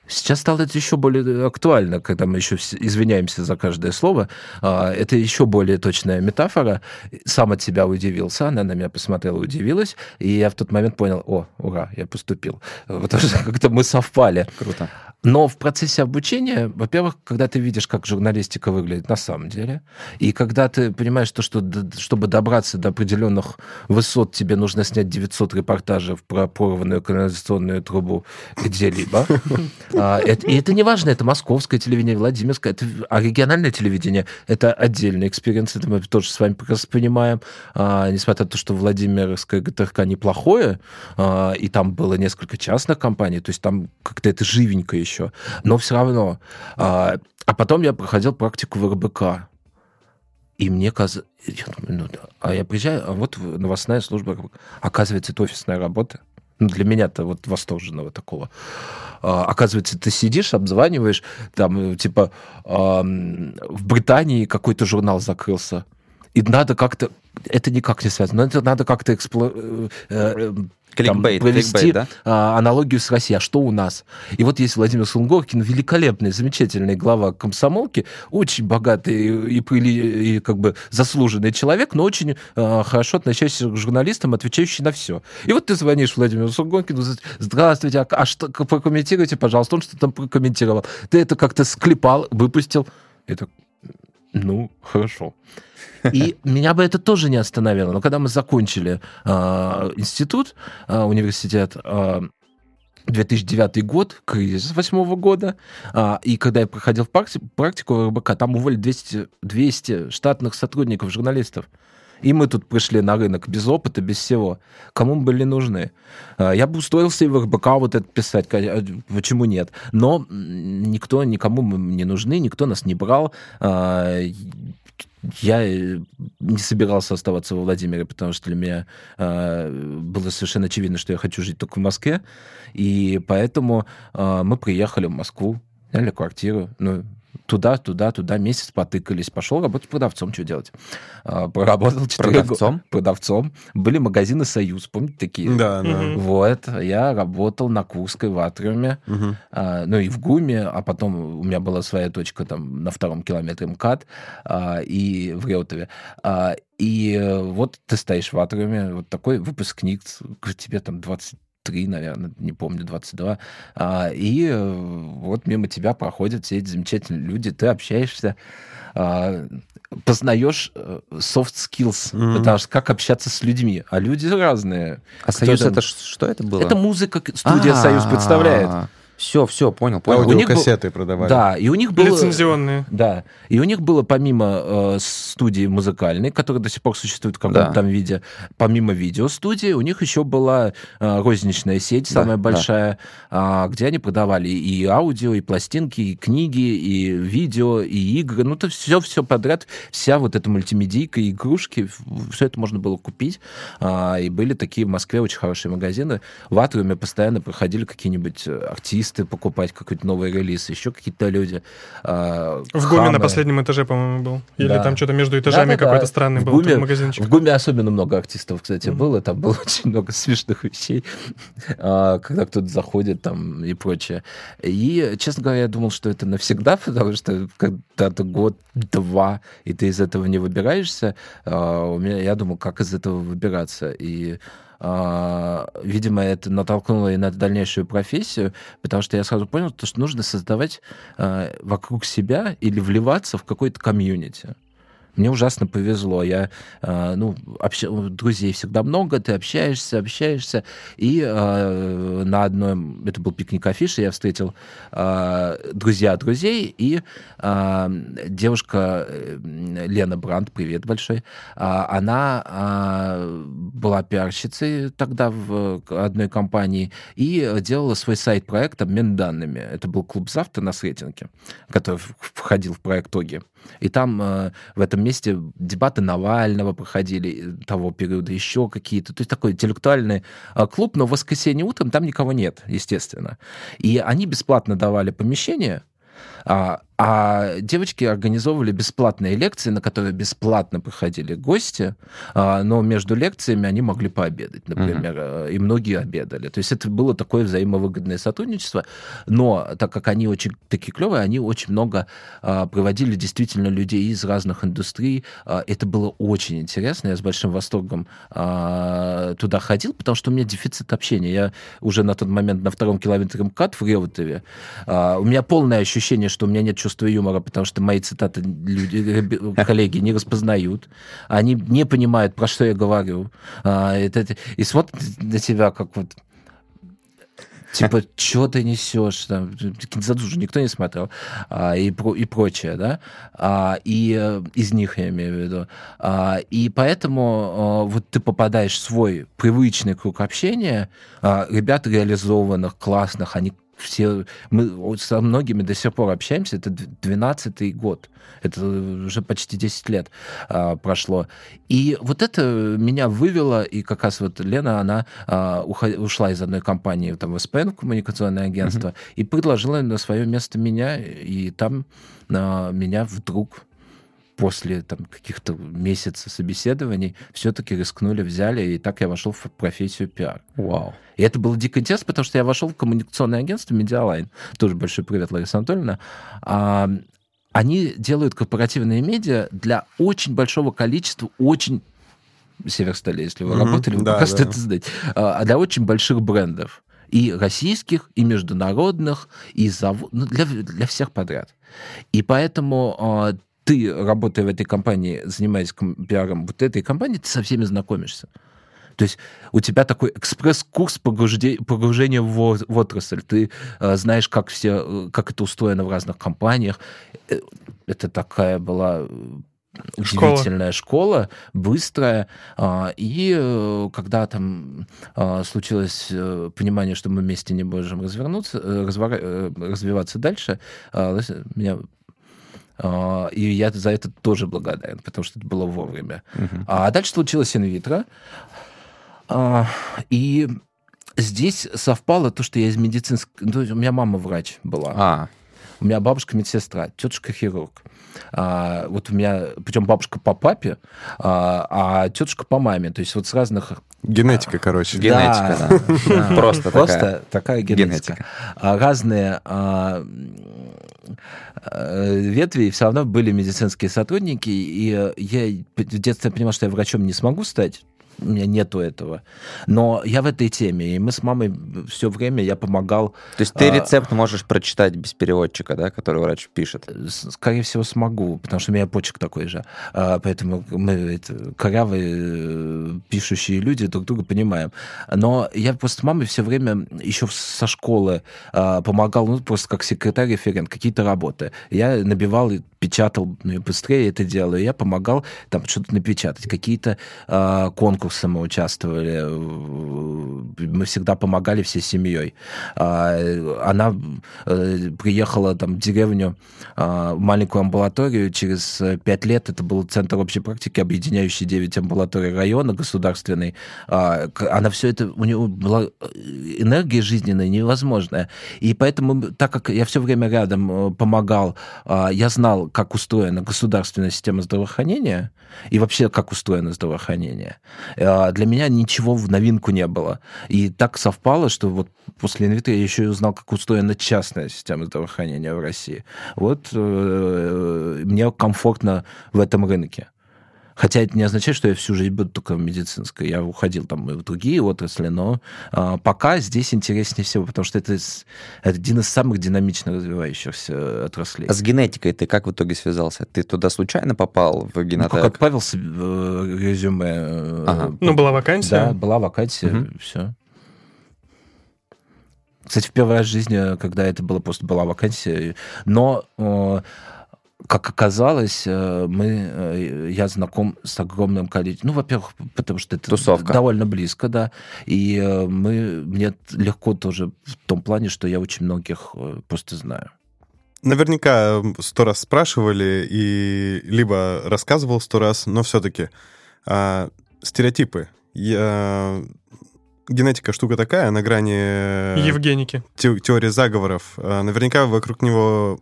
Сейчас стало это еще более актуально, когда мы еще извиняемся за каждое слово. А, это еще более точная метафора. Сам от себя удивился, она на меня посмотрела, удивилась, и я в тот момент понял, о, ура, я поступил. Потому что как-то мы совпали. Круто. Но в процессе обучения, во-первых, когда ты видишь, как журналистика выглядит на самом деле, и когда ты понимаешь, что, что чтобы добраться до определенных высот, тебе нужно снять 900 репортажей про порванную канализационную трубу где-либо. А, и это не важно, это московское телевидение, Владимирское, а региональное телевидение — это отдельный experience, это мы тоже с вами прекрасно понимаем. А, несмотря на то, что Владимирское ГТРК неплохое, и там было несколько частных компаний, то есть там как-то это живенько еще. Но все равно. А, а потом я проходил практику в РБК. И мне казалось... Ну, а я приезжаю, а вот новостная служба, оказывается, это офисная работа. Ну, для меня-то вот восторженного такого. А, оказывается, ты сидишь, обзваниваешь, там, типа, а, в Британии какой-то журнал закрылся и надо как-то... Это никак не связано, но это надо как-то экспло... э, там, Кликбейт, провести кликбейт, да? а, аналогию с Россией. А что у нас? И вот есть Владимир Сунгоркин, великолепный, замечательный глава комсомолки, очень богатый и, прили- и как бы заслуженный человек, но очень а, хорошо относящийся к журналистам, отвечающий на все. И вот ты звонишь Владимиру Сунгоркину, здравствуйте, а, а что, прокомментируйте, пожалуйста, он что там прокомментировал. Ты это как-то склепал, выпустил. Это, ну, хорошо. И меня бы это тоже не остановило. Но когда мы закончили а, институт, а, университет, а, 2009 год, кризис восьмого года, а, и когда я проходил практи- практику РБК, там уволили 200, 200 штатных сотрудников, журналистов. И мы тут пришли на рынок без опыта, без всего. Кому мы были нужны? Я бы устроился и в РБК вот это писать, почему нет? Но никто, никому мы не нужны, никто нас не брал. Я э, не собирался оставаться во Владимире, потому что для меня э, было совершенно очевидно, что я хочу жить только в Москве. И поэтому э, мы приехали в Москву, сняли квартиру. Ну, туда, туда, туда, месяц потыкались. Пошел работать продавцом, что делать? А, Проработал 4 Продавцом? Продавцом. Были магазины «Союз», помните такие? Да, да. Вот, я работал на Курской в Атриуме, а, ну и в ГУМе, а потом у меня была своя точка там на втором километре МКАД а, и в Реутове. А, и вот ты стоишь в Атриуме, вот такой выпускник, тебе там 23, наверное, не помню, 22, а, и э, вот мимо тебя проходят все эти замечательные люди, ты общаешься, а, познаешь э, soft skills, Мгм. потому что как общаться с людьми, а люди разные. А Союз это что это было? Это музыка, студия «Союз» представляет. Все, все, понял, понял. у них был- Аудиокассеты продавали. Да, и у них было... Лицензионные. Да, и у них было помимо э, студии музыкальной, которая до сих пор существует в каком-то Да. там виде, помимо видеостудии, у них еще была э, розничная сеть, Да, самая да. большая, а, где они продавали и аудио, и пластинки, и книги, и видео, и игры, ну то все, все подряд, вся вот эта мультимедийка, и игрушки, все это можно было купить, А, и были такие в Москве очень хорошие магазины. В Атриуме постоянно проходили какие-нибудь э, артисты покупать какой-то новый релиз, еще какие-то люди. а, В ГУМе на хамы. последнем этаже, по-моему, был. Или Да. там что-то между этажами Да-да-да. какой-то странный В был ГУМе- магазинчик. В ГУМе особенно много артистов, кстати, Мгм. было. Там было очень много смешных вещей, а, когда кто-то заходит там и прочее. И, честно говоря, я думал, что это навсегда, потому что когда-то год-два, и ты из этого не выбираешься, а, у меня, я думал, как из этого выбираться. И видимо, это натолкнуло и на дальнейшую профессию, потому что я сразу понял, то, что нужно создавать а, вокруг себя или вливаться в какой-то комьюнити. Мне ужасно повезло. Я, э, ну, общ- друзей всегда много, ты общаешься, общаешься. И э, на одном, это был пикник афиши, я встретил э, друзья друзей, и э, девушка э, Лена Бранд, привет большой, а, она а, была пиарщицей тогда в одной компании и делала свой сайт-проект обмен данными. Это был клуб «Завтра» на Сретенке, который входил в проект ОГИ. И там э, в этом месте дебаты Навального проходили э, того периода, еще какие-то. То есть такой интеллектуальный э, клуб, но в воскресенье утром там никого нет, естественно. И они бесплатно давали помещение, а, а девочки организовывали бесплатные лекции, на которые бесплатно приходили гости, а, но между лекциями они могли пообедать, например, э, и многие обедали. То есть это было такое взаимовыгодное сотрудничество, но так как они очень такие клевые, они очень много а, приводили действительно людей из разных индустрий. А, это было очень интересно, я с большим восторгом а, туда ходил, потому что у меня дефицит общения. Я уже на тот момент на втором километре МКАД в Реутове. А, у меня полное ощущение, что у меня нет чувства юмора, потому что мои цитаты люди, коллеги не распознают. Они не понимают, про что я говорю. А, это- это- и смотрят на тебя как вот типа, что ты несешь, там, Кинзадзу же никто не смотрел, а, и, про, и прочее, да, а, и э, из них я имею в виду. А, и поэтому э, вот ты попадаешь в свой привычный круг общения, а, ребят реализованных, классных, они все, мы вот со многими до сих пор общаемся, это 12-й год, это уже почти 10 лет а, прошло. И вот это меня вывело, и как раз вот Лена, она а, ушла из одной компании, там, в СПН, в коммуникационное агентство, и предложила на свое место меня, и там а, меня вдруг после там, каких-то месяцев собеседований все-таки рискнули, взяли, и так я вошел в профессию пиар. Вау. И это было дико интересно, потому что я вошел в коммуникационное агентство Медиалайн. Тоже большой привет, Лариса Анатольевна. А, они делают корпоративные медиа для очень большого количества очень Северстале, если вы mm-hmm, работали, вы да, да. это знаете, а для очень больших брендов. И российских, и международных, и зав... ну, для, для всех подряд. И поэтому а, ты, работая в этой компании, занимаясь пиаром вот этой компании, ты со всеми знакомишься. То есть у тебя такой экспресс-курс погружения в, в отрасль. Ты э, знаешь, как, все, э, как это устроено в разных компаниях. Э, это такая была удивительная школа, школа быстрая. А, и э, когда там а, случилось понимание, что мы вместе не можем развернуться, развор... развиваться дальше, меня Uh, и я за это тоже благодарен, потому что это было вовремя. Uh-huh. А дальше случилось инвитро. Uh, и здесь совпало то, что я из медицинской... Ну, у меня мама врач была. А. У меня бабушка медсестра, тетушка хирург. А, вот у меня, причем бабушка по папе, а, а тетушка по маме. То есть вот с разных... Генетика, короче. Генетика, да. Просто Просто такая генетика. А, разные а, ветви, и все равно были медицинские сотрудники, и я в детстве понимал, что я врачом не смогу стать, у меня нету этого. Но я в этой теме, и мы с мамой все время, я помогал... То есть ты а, рецепт можешь прочитать без переводчика, да, который врач пишет? Скорее всего, смогу, потому что у меня почек такой же. А, поэтому мы это, корявые э, пишущие люди друг друга понимаем. Но я просто с мамой все время еще со школы а, помогал, ну, просто как секретарь-референт, какие-то работы. Я набивал печатал ну, быстрее это делаю. Я помогал там что-то напечатать, какие-то э, конкурсы мы участвовали, мы всегда помогали всей семьей. Э, она э, приехала там в деревню, э, в маленькую амбулаторию, через пять лет это был центр общей практики, объединяющий 9 амбулаторий района государственный. Э, она все это, у нее была энергия жизненная невозможная. И поэтому, так как я все время рядом помогал, э, я знал, как устроена государственная система здравоохранения и вообще как устроено здравоохранение. А, для меня ничего в новинку не было. И так совпало, что вот после инвитро я еще и узнал, как устроена частная система здравоохранения в России. Вот э, мне комфортно в этом рынке. Хотя это не означает, что я всю жизнь буду только в медицинской. Я уходил там и в другие отрасли, но а, пока здесь интереснее всего, потому что это, это один из самых динамично развивающихся отраслей. А с генетикой ты как в итоге связался? Ты туда случайно попал в генотек? Ну, как отправился э, резюме. Э, ага. Ну, была вакансия? Да, была вакансия, угу. все. Кстати, в первый раз в жизни, когда это было, просто была вакансия. Но э, как оказалось, э, мы, э, я знаком с огромным количеством... Ну, во-первых, потому что это Тусовка. довольно близко, да. И э, мы, мне легко тоже в том плане, что я очень многих просто знаю. Наверняка сто раз спрашивали и либо рассказывал сто раз, но все-таки а, стереотипы. Я, генетика штука такая, на грани... Евгеники. Те, теории заговоров. А, наверняка вокруг него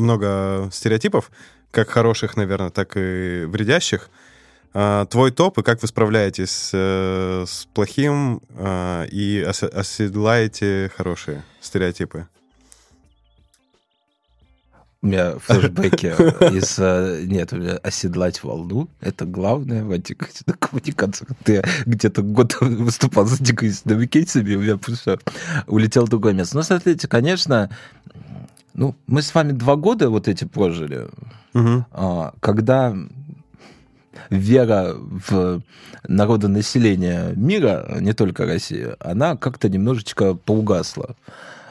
много стереотипов, как хороших, наверное, так и вредящих. А, твой топ и как вы справляетесь э, с плохим а, и оседлаете хорошие стереотипы? У меня флешбеки из... Э, нет, у меня оседлать волну. Это главное в антикоммуникациях. Ты где-то год выступал с антикоммуникациями, у меня улетел другое место. Но смотрите, конечно, ну, мы с вами два года вот эти прожили, угу. когда вера в народонаселение мира, не только России, она как-то немножечко поугасла.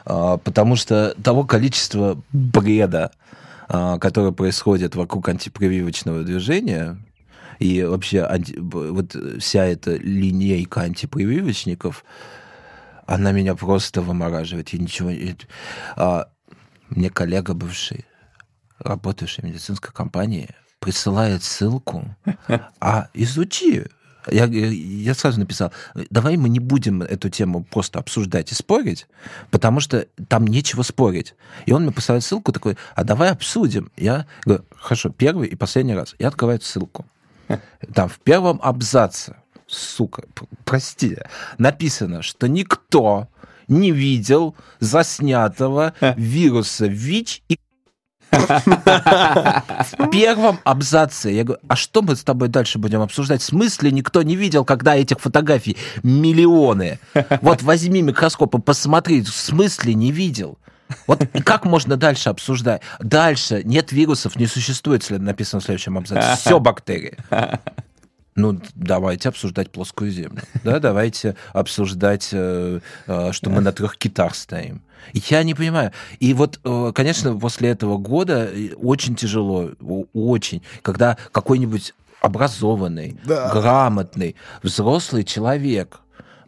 А, потому что того количества бреда, а, которое происходит вокруг антипрививочного движения, и вообще анти, вот вся эта линейка антипрививочников, она меня просто вымораживает. Я ничего... Мне коллега бывший, работающий в медицинской компании, присылает ссылку, а изучи Я, я сразу написал, давай мы не будем эту тему просто обсуждать и спорить, потому что там нечего спорить. И он мне посылает ссылку такой, а давай обсудим. Я говорю, хорошо, первый и последний раз. Я открываю ссылку. Там в первом абзаце, сука, прости, написано, что никто не видел заснятого вируса ВИЧ и в первом абзаце я говорю, а что мы с тобой дальше будем обсуждать? В смысле никто не видел, когда этих фотографий миллионы? Вот возьми микроскоп и посмотри, в смысле не видел? Вот как можно дальше обсуждать? Дальше нет вирусов, не существует, написано в следующем абзаце. Все бактерии. Ну, давайте обсуждать плоскую землю. Да, давайте обсуждать, э, э, что мы на трех китах стоим. Я не понимаю. И вот, э, конечно, после этого года очень тяжело, очень, когда какой-нибудь образованный, да. грамотный, взрослый человек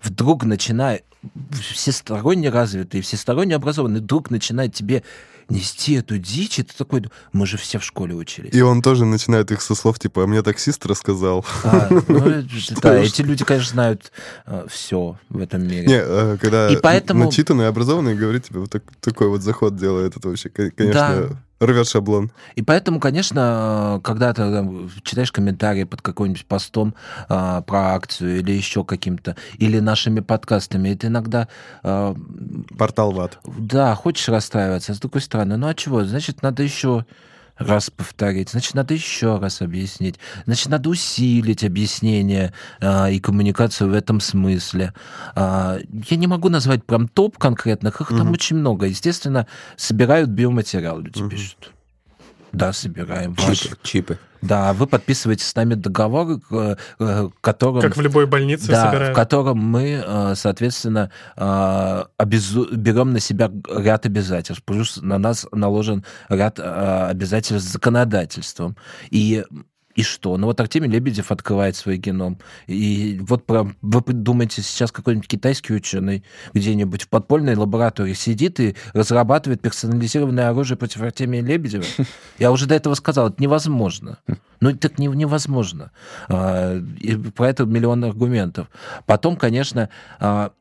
вдруг начинает, всесторонне развитый, всесторонне образованный, вдруг начинает тебе нести эту дичь, и ты такой, мы же все в школе учились. И он тоже начинает их со слов, типа, а мне таксист рассказал. А, ну, да, эти люди, конечно, знают э, все в этом мире. Не, э, когда и поэтому... начитанный, образованный говорит тебе, вот так, такой вот заход делает, это вообще, конечно... Да рвет шаблон. И поэтому, конечно, когда ты там, читаешь комментарии под каким-нибудь постом э, про акцию или еще каким-то, или нашими подкастами, это иногда... Э, Портал ват. Да, хочешь расстраиваться, а с другой стороны, ну а чего? Значит, надо еще раз повторить, значит, надо еще раз объяснить, значит, надо усилить объяснение э, и коммуникацию в этом смысле. Э, я не могу назвать прям топ конкретных, их угу. там очень много. Естественно, собирают биоматериал, люди угу. пишут. Да, собираем. Чипы. Ваш... Чипы. Да, вы подписываете с нами договор, э, э, которым... Как в любой больнице да, собирают. в котором мы, э, соответственно, обезу... берем на себя ряд обязательств. Плюс на нас наложен ряд обязательств законодательством. И и что? Ну вот Артемий Лебедев открывает свой геном. И вот про, вы думаете, сейчас какой-нибудь китайский ученый где-нибудь в подпольной лаборатории сидит и разрабатывает персонализированное оружие против Артемия Лебедева? Я уже до этого сказал, это невозможно. Ну, так не, невозможно. А, и про это миллион аргументов. Потом, конечно, а,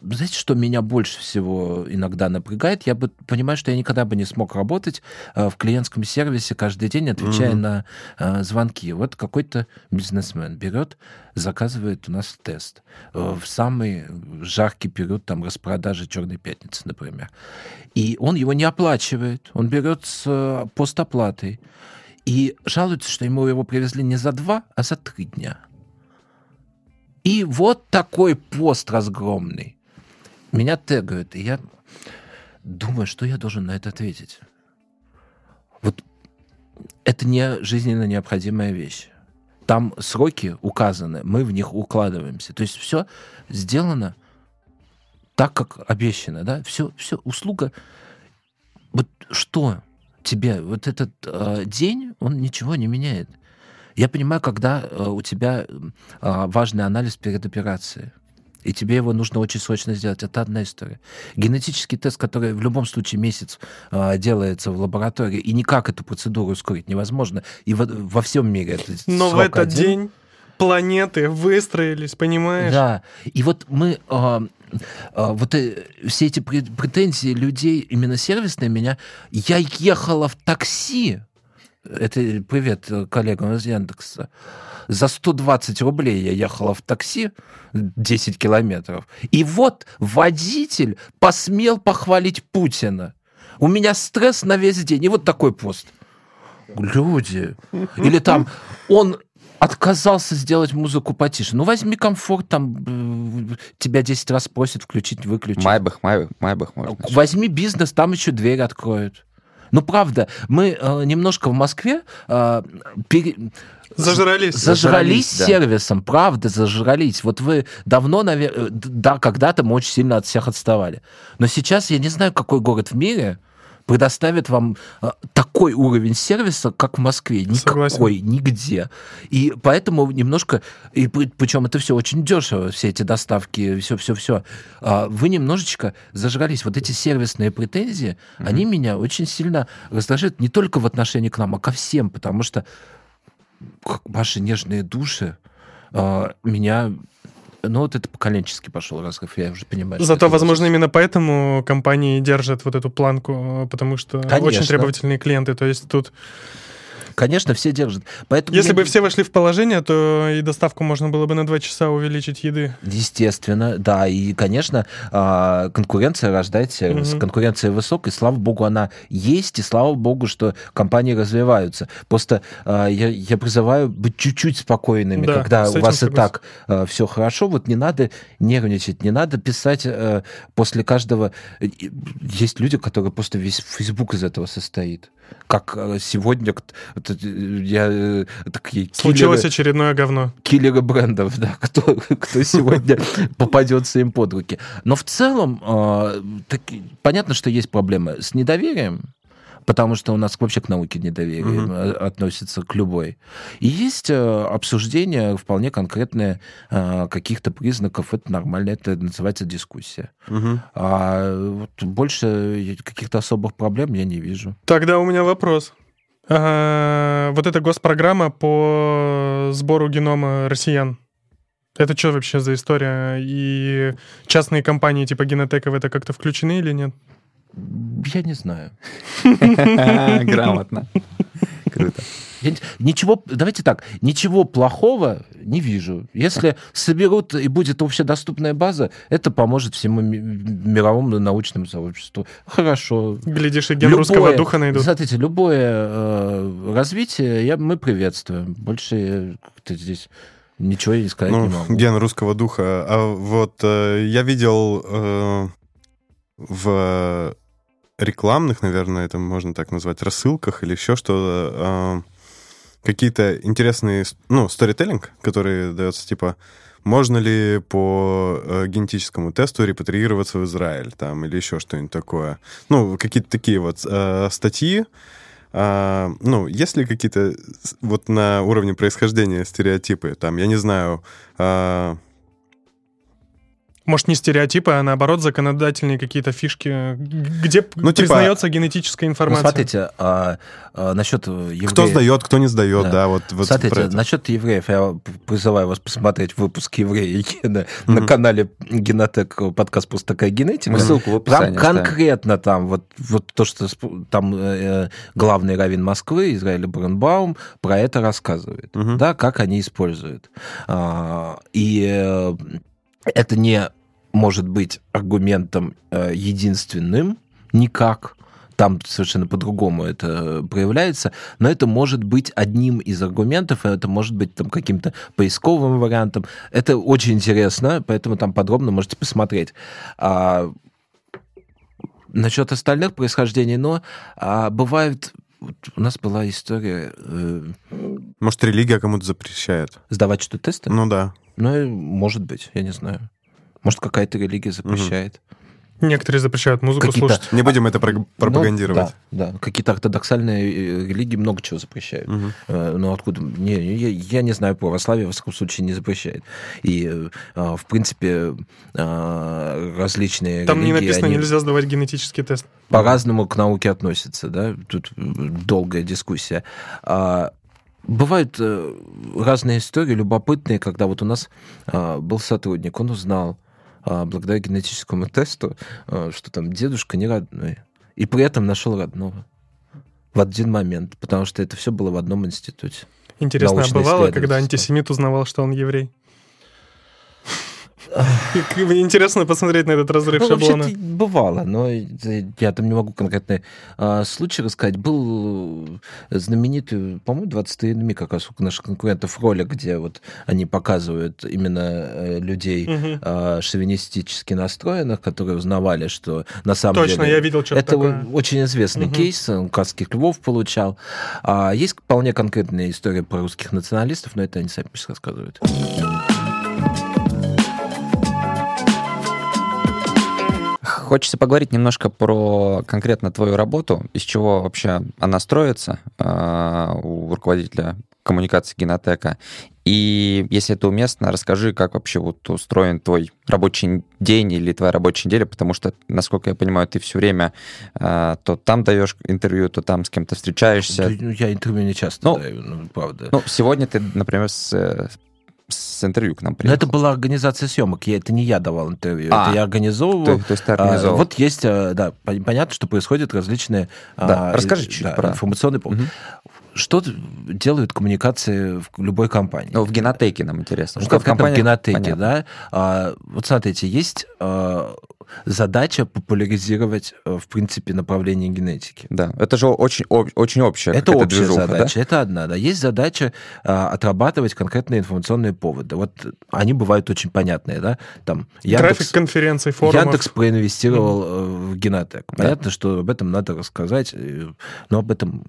знаете, что меня больше всего иногда напрягает? Я бы понимаю, что я никогда бы не смог работать а, в клиентском сервисе каждый день, отвечая mm-hmm. на звонки. Вот какой-то бизнесмен берет, заказывает у нас тест в самый жаркий период там распродажи Черной пятницы, например. И он его не оплачивает, он берет с постоплатой и жалуется, что ему его привезли не за два, а за три дня. И вот такой пост разгромный. Меня тегают, и я думаю, что я должен на это ответить. Вот это не жизненно необходимая вещь. Там сроки указаны, мы в них укладываемся. То есть все сделано так, как обещано, да? Все, все, услуга. Вот что? Тебе вот этот э, день, он ничего не меняет. Я понимаю, когда э, у тебя э, важный анализ перед операцией, и тебе его нужно очень срочно сделать. Это одна история. Генетический тест, который в любом случае месяц э, делается в лаборатории, и никак эту процедуру ускорить невозможно. И во, во всем мире это Но в этот один. день планеты выстроились, понимаешь? Да. И вот мы э, вот э, все эти претензии людей именно сервисные меня... Я ехала в такси, это привет коллегам из Яндекса, за 120 рублей я ехала в такси 10 километров. И вот водитель посмел похвалить Путина. У меня стресс на весь день. И вот такой пост. Люди. Или там он отказался сделать музыку потише. Ну, возьми комфорт, там тебя 10 раз просят включить, выключить. Майбах, Майбах, Майбах можно. Возьми бизнес, там еще дверь откроют. Ну, правда, мы э, немножко в Москве э, пере... Зажрались. Зажрались, зажрались сервисом, да. правда, зажрались. Вот вы давно, наверное, да, когда-то мы очень сильно от всех отставали. Но сейчас я не знаю, какой город в мире, предоставит вам а, такой уровень сервиса, как в Москве. Никакой, Согласен. нигде. И поэтому немножко, и причем это все очень дешево, все эти доставки, все-все-все. А, вы немножечко зажрались. Вот эти сервисные претензии, mm-hmm. они меня очень сильно раздражают не только в отношении к нам, а ко всем, потому что ваши нежные души, А, меня ну, вот это поколенчески пошел разрыв, я уже понимаю. Зато, возможно, именно поэтому компании держат вот эту планку, потому что Конечно. очень требовательные клиенты. То есть тут Конечно, все держат. Поэтому Если я бы все вошли в положение, то и доставку можно было бы на два часа увеличить еды. Естественно, да. И, конечно, а, конкуренция рождает сервис. Мгм. Конкуренция высокая, слава богу, она есть, и слава богу, что компании развиваются. Просто а, я, я призываю быть чуть-чуть спокойными, Да, когда у вас и согласен. так все хорошо. Вот не надо нервничать, не надо писать после каждого... И Есть люди, которые просто весь Facebook из этого состоит. Как э, сегодня э, я э, такие Случилось киллеры- очередное говно. киллеры брендов, да, кто, кто сегодня попадется им под руки. Но в целом, э, таки- понятно, что есть проблемы с недоверием, потому что у нас вообще к науке недоверие Мгм. э, относится к любой. И есть э, обсуждение вполне конкретное э, каких-то признаков, это нормально, это называется дискуссия. Мгм. А вот больше каких-то особых проблем я не вижу. Тогда у меня вопрос. А, вот эта госпрограмма по сбору генома россиян. Это что вообще за история? И частные компании типа Генотека в это как-то включены или нет? Я не знаю. Грамотно. Круто. Я Ничего, давайте так, ничего плохого не вижу. Если соберут и будет общедоступная база, это поможет всему ми- мировому научному сообществу. Хорошо. Глядишь, и ген Любое- русского духа найдут. Смотрите, любое э, развитие я, мы приветствуем. Больше я как-то здесь ничего я не сказать Ну, не могу. ген русского духа. А вот э, я видел э, в рекламных, наверное, это можно так назвать, рассылках или еще что-то, э, какие-то интересные, ну, сторителлинг, который дается, типа, можно ли по э, генетическому тесту репатриироваться в Израиль, там, или еще что-нибудь такое. Ну, какие-то такие вот э, статьи, а, ну, есть ли какие-то вот на уровне происхождения стереотипы? Там, я не знаю, а, Может, не стереотипы, а наоборот законодательные какие-то фишки, где Ну, типа- признается генетическая Ну, информация. смотрите, а, а, насчет евреев... кто сдает, кто не сдает, Да. да, вот, вот про Смотрите, это. насчет евреев, я призываю вас посмотреть выпуск евреи на, на Мгм. канале Генотек, подкаст «Просто такая генетика». Мы ссылку в описании Там конкретно там, вот, вот то, что там э, главный раввин Москвы, Израиль Бренбаум, про это рассказывает, Мгм. да, как они используют. А, и э, это не может быть аргументом э, единственным никак, там совершенно по-другому это проявляется, но это может быть одним из аргументов, это может быть там каким-то поисковым вариантом. Это очень интересно, поэтому там подробно можете посмотреть. А, насчет остальных происхождений, но а, бывает... вот У нас была история э, Может, религия кому-то запрещает? сдавать что тесты. Ну да. Ну, может быть, я не знаю. Может, какая-то религия запрещает. Некоторые запрещают музыку Какие-то- слушать. Не будем это прог- пропагандировать. Ну, да, да. Какие-то ортодоксальные э, религии много чего запрещают. Мгм. Э, Ну, откуда? Не, я, я не знаю, православие, во всяком случае, не запрещает. И, э, а, в принципе, а, различные Там не религии, написано, они нельзя сдавать генетический тест. по-разному к науке относятся, да? Тут долгая дискуссия. А, Бывают разные истории, любопытные, когда вот у нас был сотрудник, он узнал, благодаря генетическому тесту, а, что там дедушка не родной. И при этом нашел родного. В один момент, потому что это все было в одном институте. Интересно, а бывало, когда антисемит узнавал, что он еврей? Интересно посмотреть на этот разрыв Ну, шаблона. бывало, но я там не могу конкретный а, случай рассказать. Был знаменитый, по-моему, 23 НМИ как раз у наших конкурентов ролик, где вот они показывают именно э, людей а, шовинистически настроенных, которые узнавали, что на самом Точно, деле... я видел что-то Это такое. очень известный кейс, он Кавказских львов получал. А есть вполне конкретная история про русских националистов, но это они сами пусть рассказывают. Хочется поговорить немножко про конкретно твою работу, из чего вообще она строится э, у руководителя коммуникации Генотека. И если это уместно, расскажи, как вообще вот устроен твой рабочий день или твоя рабочая неделя, потому что, насколько я понимаю, ты все время э, то там даешь интервью, то там с кем-то встречаешься. Ну, Я интервью не часто Ну, даю, ну, правда. Ну, сегодня ты, например, с, э, с интервью к нам Но приехал. это была организация съемок, я, это не я давал интервью, А. это я организовывал. То, то есть ты А, организовал. Вот есть, а, да, пон- понятно, что происходят различные Да, а, расскажи чуть да, про- информационные поводы. Мгм. Что делают коммуникации в любой компании? Ну, в генотеке нам интересно. Ну, Что в компаниях- генотеке, понятно. да. А, вот смотрите, есть а, задача популяризировать, э, в принципе, направление генетики. Да, это же очень, об- очень общая Это общая движуха, да? задача, это одна, да. Есть задача а, отрабатывать конкретные информационные поводы. Вот они бывают очень понятные, да. Там Трафик конференций, форумов. Яндекс проинвестировал э, в генотек. Понятно, что об этом надо рассказать, э, но об этом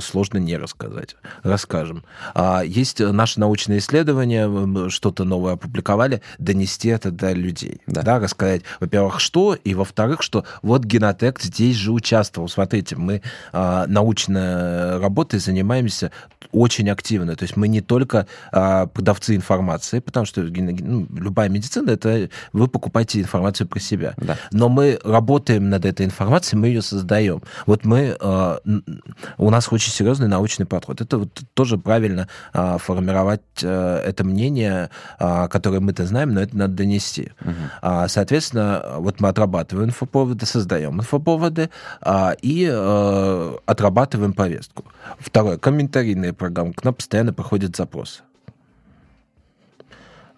сложно не рассказать. Расскажем. А есть наши научные исследования, что-то новое опубликовали, донести это до людей. Да. Да. рассказать, во-первых, что, и во-вторых, что вот генотек здесь же участвовал. Смотрите, мы а, научной работой занимаемся очень активно. То есть мы не только а, продавцы информации, потому что ну, любая медицина это вы покупаете информацию про себя. Да. Но мы работаем над этой информацией, мы ее создаем. Вот мы н- у нас очень серьезный научный подход. Это вот тоже правильно а, формировать а, это мнение, а, которое мы-то знаем, но это надо донести. А, Соответственно, вот мы отрабатываем инфоповоды, создаем инфоповоды а, и э, отрабатываем повестку. Второе, комментарийные программы. К нам постоянно приходят запросы.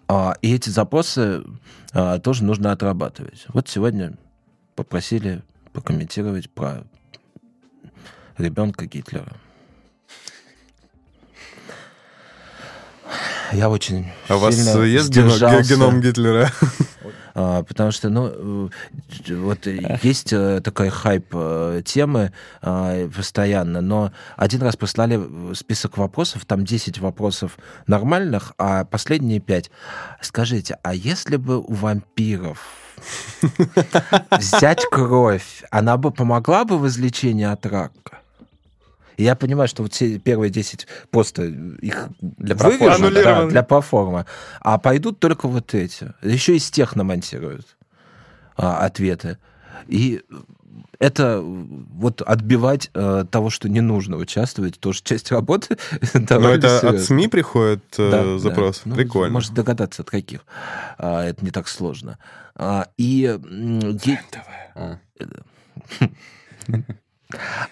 А, И эти запросы а, тоже нужно отрабатывать. Вот сегодня попросили прокомментировать про ребенка Гитлера. Я очень А у вас сильно есть сдержался. геном Гитлера? А, потому что, ну, э, вот есть э, такой хайп э, темы а, постоянно, но один раз прислали список вопросов, там 10 вопросов нормальных, а последние 5. Скажите, а если бы у вампиров взять кровь, она бы помогла бы в излечении от рака? И я понимаю, что вот все первые 10 просто их Для проформы, да, для проформы. А пойдут только вот эти. Еще из тех намонтируют а, ответы. И это вот отбивать э, того, что не нужно участвовать, тоже часть работы. Но Ну, это от. СМИ приходит э, Да, да. запрос? Ну, Прикольно. Может догадаться, от каких. А, это не так сложно. А, и, м, е-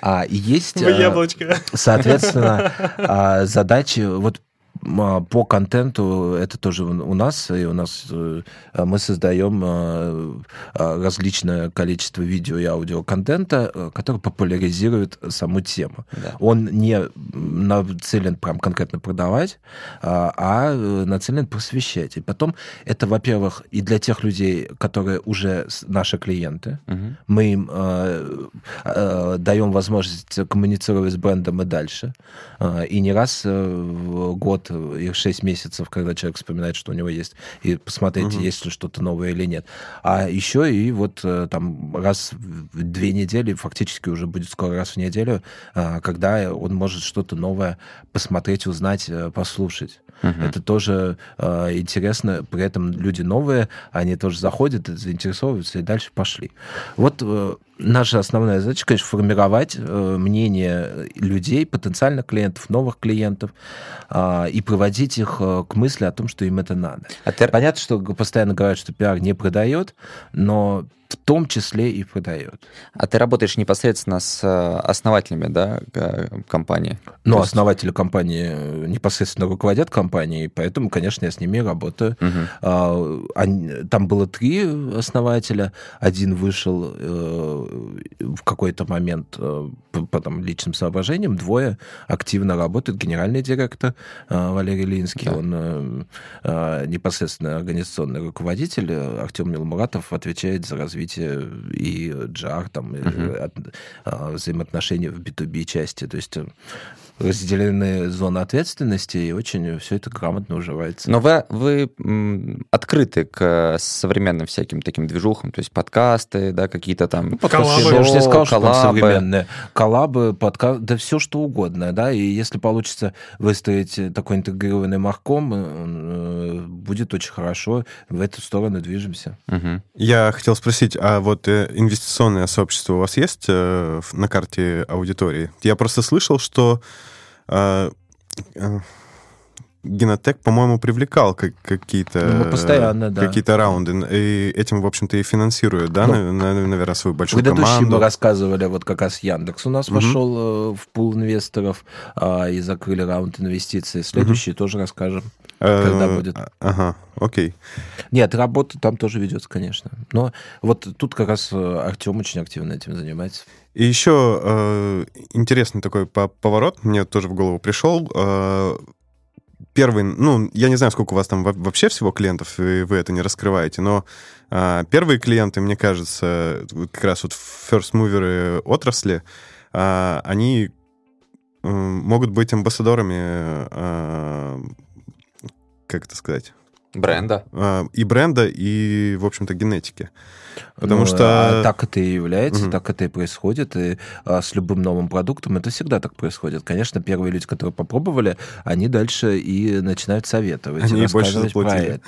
А. а, есть... В э, яблочко. Соответственно, а, задачи вот а, по контенту это тоже у нас, и у нас э, мы создаем э, э, различное количество видео и аудиоконтента, э, который популяризирует саму тему. Да. Он не нацелен прям конкретно продавать, а а, нацелен просвещать. И потом это, во-первых, и для тех людей, которые уже наши клиенты, Мгм. мы им даем возможность коммуницировать с брендом и дальше. И не раз в год и в 6 месяцев, когда человек вспоминает, что у него есть, и посмотреть, Мгм. есть ли что-то новое или нет. А еще и вот э, там раз в две недели, фактически уже будет скоро раз в неделю, э, когда он может что-то новое посмотреть, узнать, э, послушать. Мгм. Это тоже э, интересно. При этом люди новые, они тоже заходят, заинтересовываются и дальше пошли. Вот э, наша основная задача, конечно, формировать э, мнение людей, потенциальных клиентов, новых клиентов, а, и приводить их э, к мысли о том, что им это надо. А ты- Понятно, что постоянно говорят, что пиар не продает, но в том числе и продает. А ты работаешь непосредственно с э, основателями, да, компании? То есть- основатели компании э, непосредственно руководят компанией, поэтому, конечно, я с ними работаю. А, они- Там было три основателя. Один вышел э, в какой-то момент по, там, личным соображениям. Двое активно работают. Генеральный директор Валерий Линский, Да. он непосредственно организационный руководитель. Артем Милмуратов отвечает за развитие и GR, там, Мгм. от- э, взаимоотношений в B2B части. То есть э, разделены зоны ответственности, и очень все это грамотно уживается. Но вы, вы открыты к современным всяким таким движухам, то есть подкасты, да, какие-то там Коллабы. Я уже не сказал, что там современные. Коллабы, подкаст, да все что угодно, да, и если получится выстроить такой интегрированный марком, э, будет очень хорошо, в эту сторону движемся. Мгм. Я хотел спросить, а вот э, инвестиционное сообщество у вас есть э, на карте аудитории? Я просто слышал, что э, э, Генотек, по-моему, привлекал как, какие-то Ну, постоянно, да. какие-то раунды, и этим, в общем-то, и финансируют, да, Ну, на- на- наверное, свою большую Предыдущий команду. мы рассказывали, вот как раз Яндекс у нас Мгм. вошел э, в пул инвесторов а, и закрыли раунд инвестиций. Следующий тоже расскажем. Э, когда будет. Ага, окей. Нет, работа там тоже ведется, конечно. Но вот тут как раз Артем очень активно этим занимается. И еще э, интересный такой по- поворот мне тоже в голову пришел. Э, первый, ну, я не знаю, сколько у вас там во- вообще всего клиентов, и вы это не раскрываете, но э, первые клиенты, мне кажется, как раз вот first mover отрасли, э, они могут быть амбассадорами, э, как это сказать, Бренда. э, и бренда, и, в общем-то, генетики. Потому Ну, что... а так это и является, Мгм. так это и происходит. И а, с любым новым продуктом это всегда так происходит. Конечно, первые люди, которые попробовали, они дальше и начинают советовать, Они и больше рассказывать про заплатили.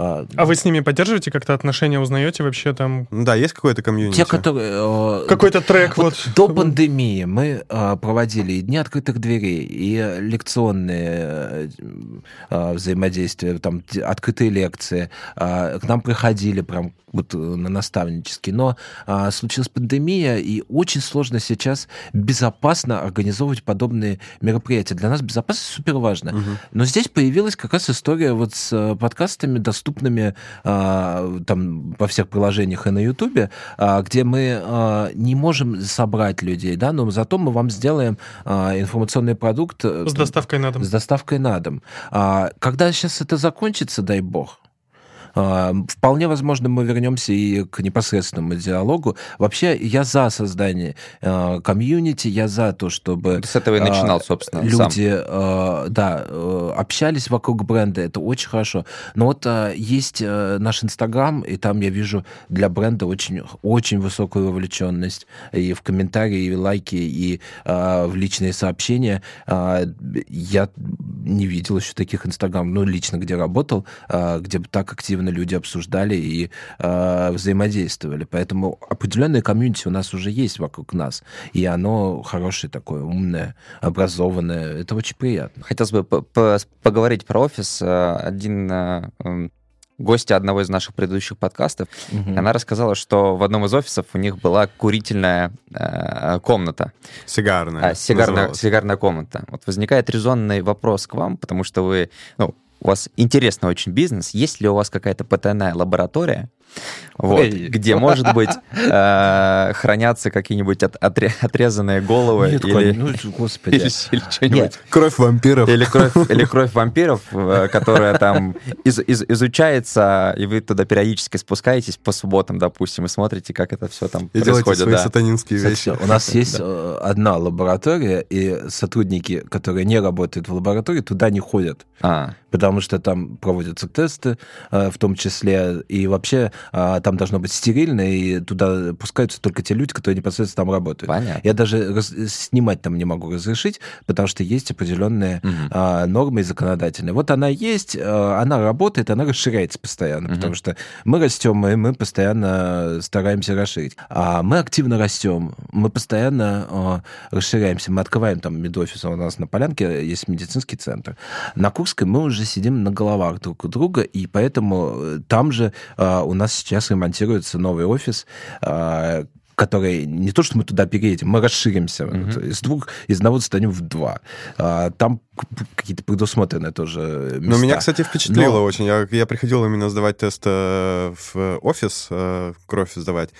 А, А вы с ними поддерживаете как-то отношения, узнаете вообще там Да, есть какое-то комьюнити? те, которые... э, какой-то трек Вот вот? до пандемии мы а, проводили и дни открытых дверей, и лекционные а, взаимодействия, там открытые лекции. К нам приходили прям вот э, на наставнические. Но случилась пандемия, и очень сложно сейчас безопасно организовывать подобные мероприятия. Для нас безопасность супер важна. Мгм. Но здесь появилась как раз история вот с э, подкастами, доступными а, там во всех приложениях и на Ютубе, а, где мы а, не можем собрать людей, да, но зато мы вам сделаем а, информационный продукт э, С доставкой на дом. с доставкой на дом. А, когда сейчас это закончится, дай бог, Вполне возможно, мы вернемся и к непосредственному диалогу. Вообще, я за создание э, комьюнити, я за то, чтобы С этого и а, начинал, собственно, сам. люди, э, да, э, общались вокруг бренда, это очень хорошо. Но вот есть э, наш Инстаграм, и там я вижу для бренда очень, очень высокую вовлеченность и в комментарии, и лайки, и в личные сообщения. Я не видел еще таких Инстаграм, ну, лично где работал, где бы так активно люди обсуждали и э, взаимодействовали. Поэтому определенное комьюнити у нас уже есть вокруг нас, и оно хорошее такое, умное, образованное. Это очень приятно. Хотелось бы по- по- поговорить про офис. Э, Один э, м, гостья одного из наших предыдущих подкастов, Мгм. она рассказала, что в одном из офисов у них была курительная э, комната, Сигарная. а, сигарная, называлась. сигарная комната. Вот возникает резонный вопрос к вам, потому что вы, ну, у вас интересный очень бизнес. Есть ли у вас какая-то потайная лаборатория, вот, где, может быть, э, хранятся какие-нибудь от- отре- отрезанные головы Нет, или, ну, господи. или, или что-нибудь? Нет, Кровь вампиров. Или кровь, или кровь вампиров, э, которая там из- из- изучается, и вы туда периодически спускаетесь по субботам, допустим, и смотрите, как это все там И происходит. свои да. сатанинские вещи. Кстати, у нас есть э, одна лаборатория, и сотрудники, которые не работают в лаборатории, туда не ходят. А, потому что там проводятся тесты, э, в том числе, и вообще э, там должно быть стерильно, и туда пускаются только те люди, которые непосредственно там работают. понятно. Я даже раз- снимать там не могу разрешить, потому что есть определенные а, нормы законодательные. Вот она есть, а, она работает, она расширяется постоянно, Мгм. потому что мы растем, и мы постоянно стараемся расширить. А мы активно растем, мы постоянно а, расширяемся. Мы открываем там медофис, у нас на Полянке есть медицинский центр. На Курской мы уже сидим на головах друг у друга, и поэтому э, там же а, у нас сейчас ремонтируется новый офис, а, который не то, что мы туда переедем, мы расширимся. Вот из двух, из одного станем в два. А, там какие-то предусмотрены тоже места. Но меня, кстати, впечатлило Но- очень. Я, я приходил именно сдавать тест э, в офис, э, кровь сдавать.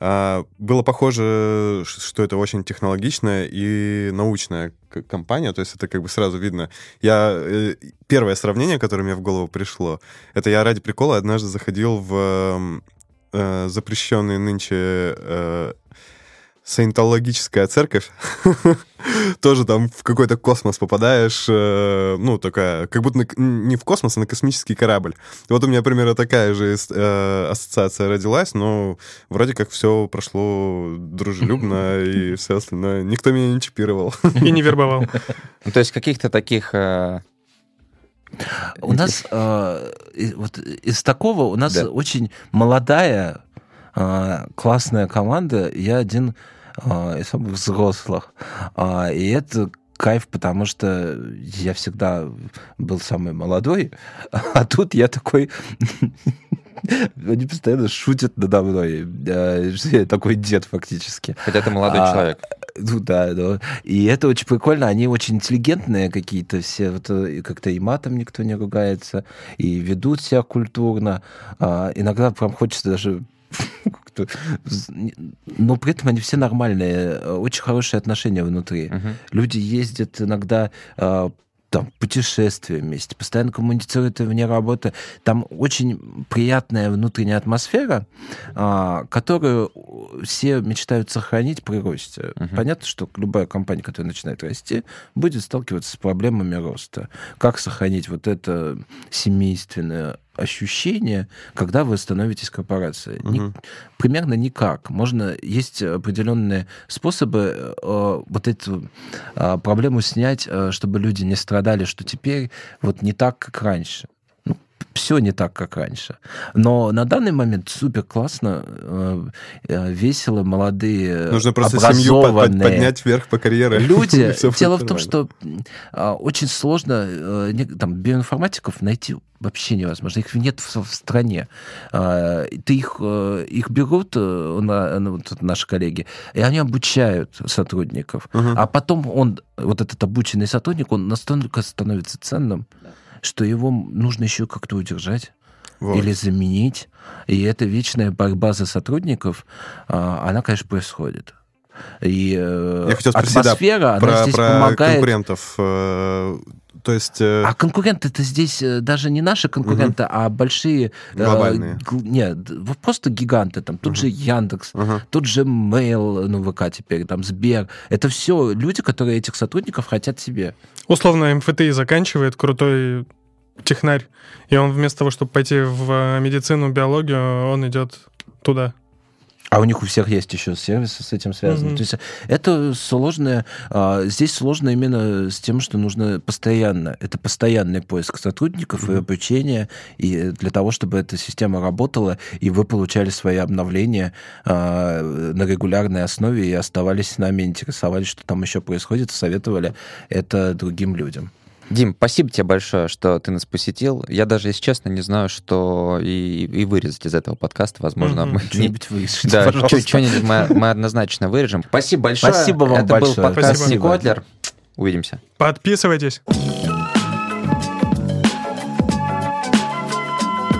А, Было похоже, что это очень технологичная и научная компания, то есть это как бы сразу видно. Я э, первое сравнение, которое мне в голову пришло, это я ради прикола однажды заходил в эм, э, запрещенный нынче э, саентологическая церковь. Тоже там в какой-то космос попадаешь, э, ну, такая, как будто на не в космос, а на космический корабль. И вот у меня примерно такая же э, ассоциация родилась, но вроде как все прошло дружелюбно и все остальное. Никто меня не чипировал. И не вербовал. Ну, то есть каких-то таких... э, У нас э, вот из такого у нас Да. очень молодая э, классная команда. Я один э, самых взрослых. А, и это кайф, потому что я всегда был самый молодой, а тут я такой... Они постоянно шутят надо мной, что я такой дед фактически. Хотя ты молодой А, человек. Ну да, да. И это очень прикольно. Они очень интеллигентные какие-то все. Вот, э, как-то и матом никто не ругается, и ведут себя культурно. А, иногда прям хочется даже Но при этом они все нормальные. э, Очень хорошие отношения внутри. Мгм. Люди ездят иногда а, там, путешествия вместе, постоянно коммуницируют вне работы. Там очень приятная внутренняя атмосфера, а, которую все мечтают сохранить при росте. Мгм. Понятно, что любая компания, которая начинает расти, будет сталкиваться с проблемами роста. Как сохранить вот это семейственное ощущение, когда вы становитесь корпорацией? Ни- Мгм. примерно никак. Можно есть определенные способы э, вот эту э, проблему снять, э, чтобы люди не страдали, что теперь вот не так, как раньше. Все не так, как раньше. Но на данный момент супер классно, э, э, весело, молодые, Нужно просто семью под- поднять вверх по карьере. люди. Дело в том, что очень сложно э, там биоинформатиков найти вообще невозможно. Их нет в, в стране. Ты их, э, их берут, э, на- ну, наши коллеги, и они обучают сотрудников. Мгм. А потом он, вот этот обученный сотрудник, он настолько становится ценным, что его нужно еще как-то удержать Вот. или заменить. И эта вечная борьба за сотрудников, а, она, конечно, происходит. И э, Я хотел спросить, да, атмосфера, она про, здесь про помогает. конкурентов. Э, То есть... э, А конкуренты-то здесь э, даже не наши конкуренты, а большие... э, Глобальные. гл- Нет, просто гиганты. Там тут же Яндекс, ага. тут же Mail, ну, ВК теперь, там Сбер. Это все люди, которые этих сотрудников хотят себе. Условно, МФТИ заканчивает крутой технарь, и он вместо того, чтобы пойти в э, медицину, биологию, он идет туда. А у них у всех есть еще сервисы с этим связаны. Мгм. То есть это сложное... а, Здесь сложно именно с тем, что нужно постоянно. Это постоянный поиск сотрудников и Мгм. обучения, и для того, чтобы эта система работала, и вы получали свои обновления а, на регулярной основе и оставались с нами, интересовались, что там еще происходит, советовали это другим людям. Дим, спасибо тебе большое, что ты нас посетил. Я даже, если честно, не знаю, что и, и вырезать из этого подкаста. Возможно, Мгм. мы Что-нибудь вырежите, Да, пожалуйста. что-нибудь мы, мы однозначно вырежем. Спасибо большое. Спасибо вам Это был большое. подкаст Спасибо. Никотлер. Увидимся. Подписывайтесь.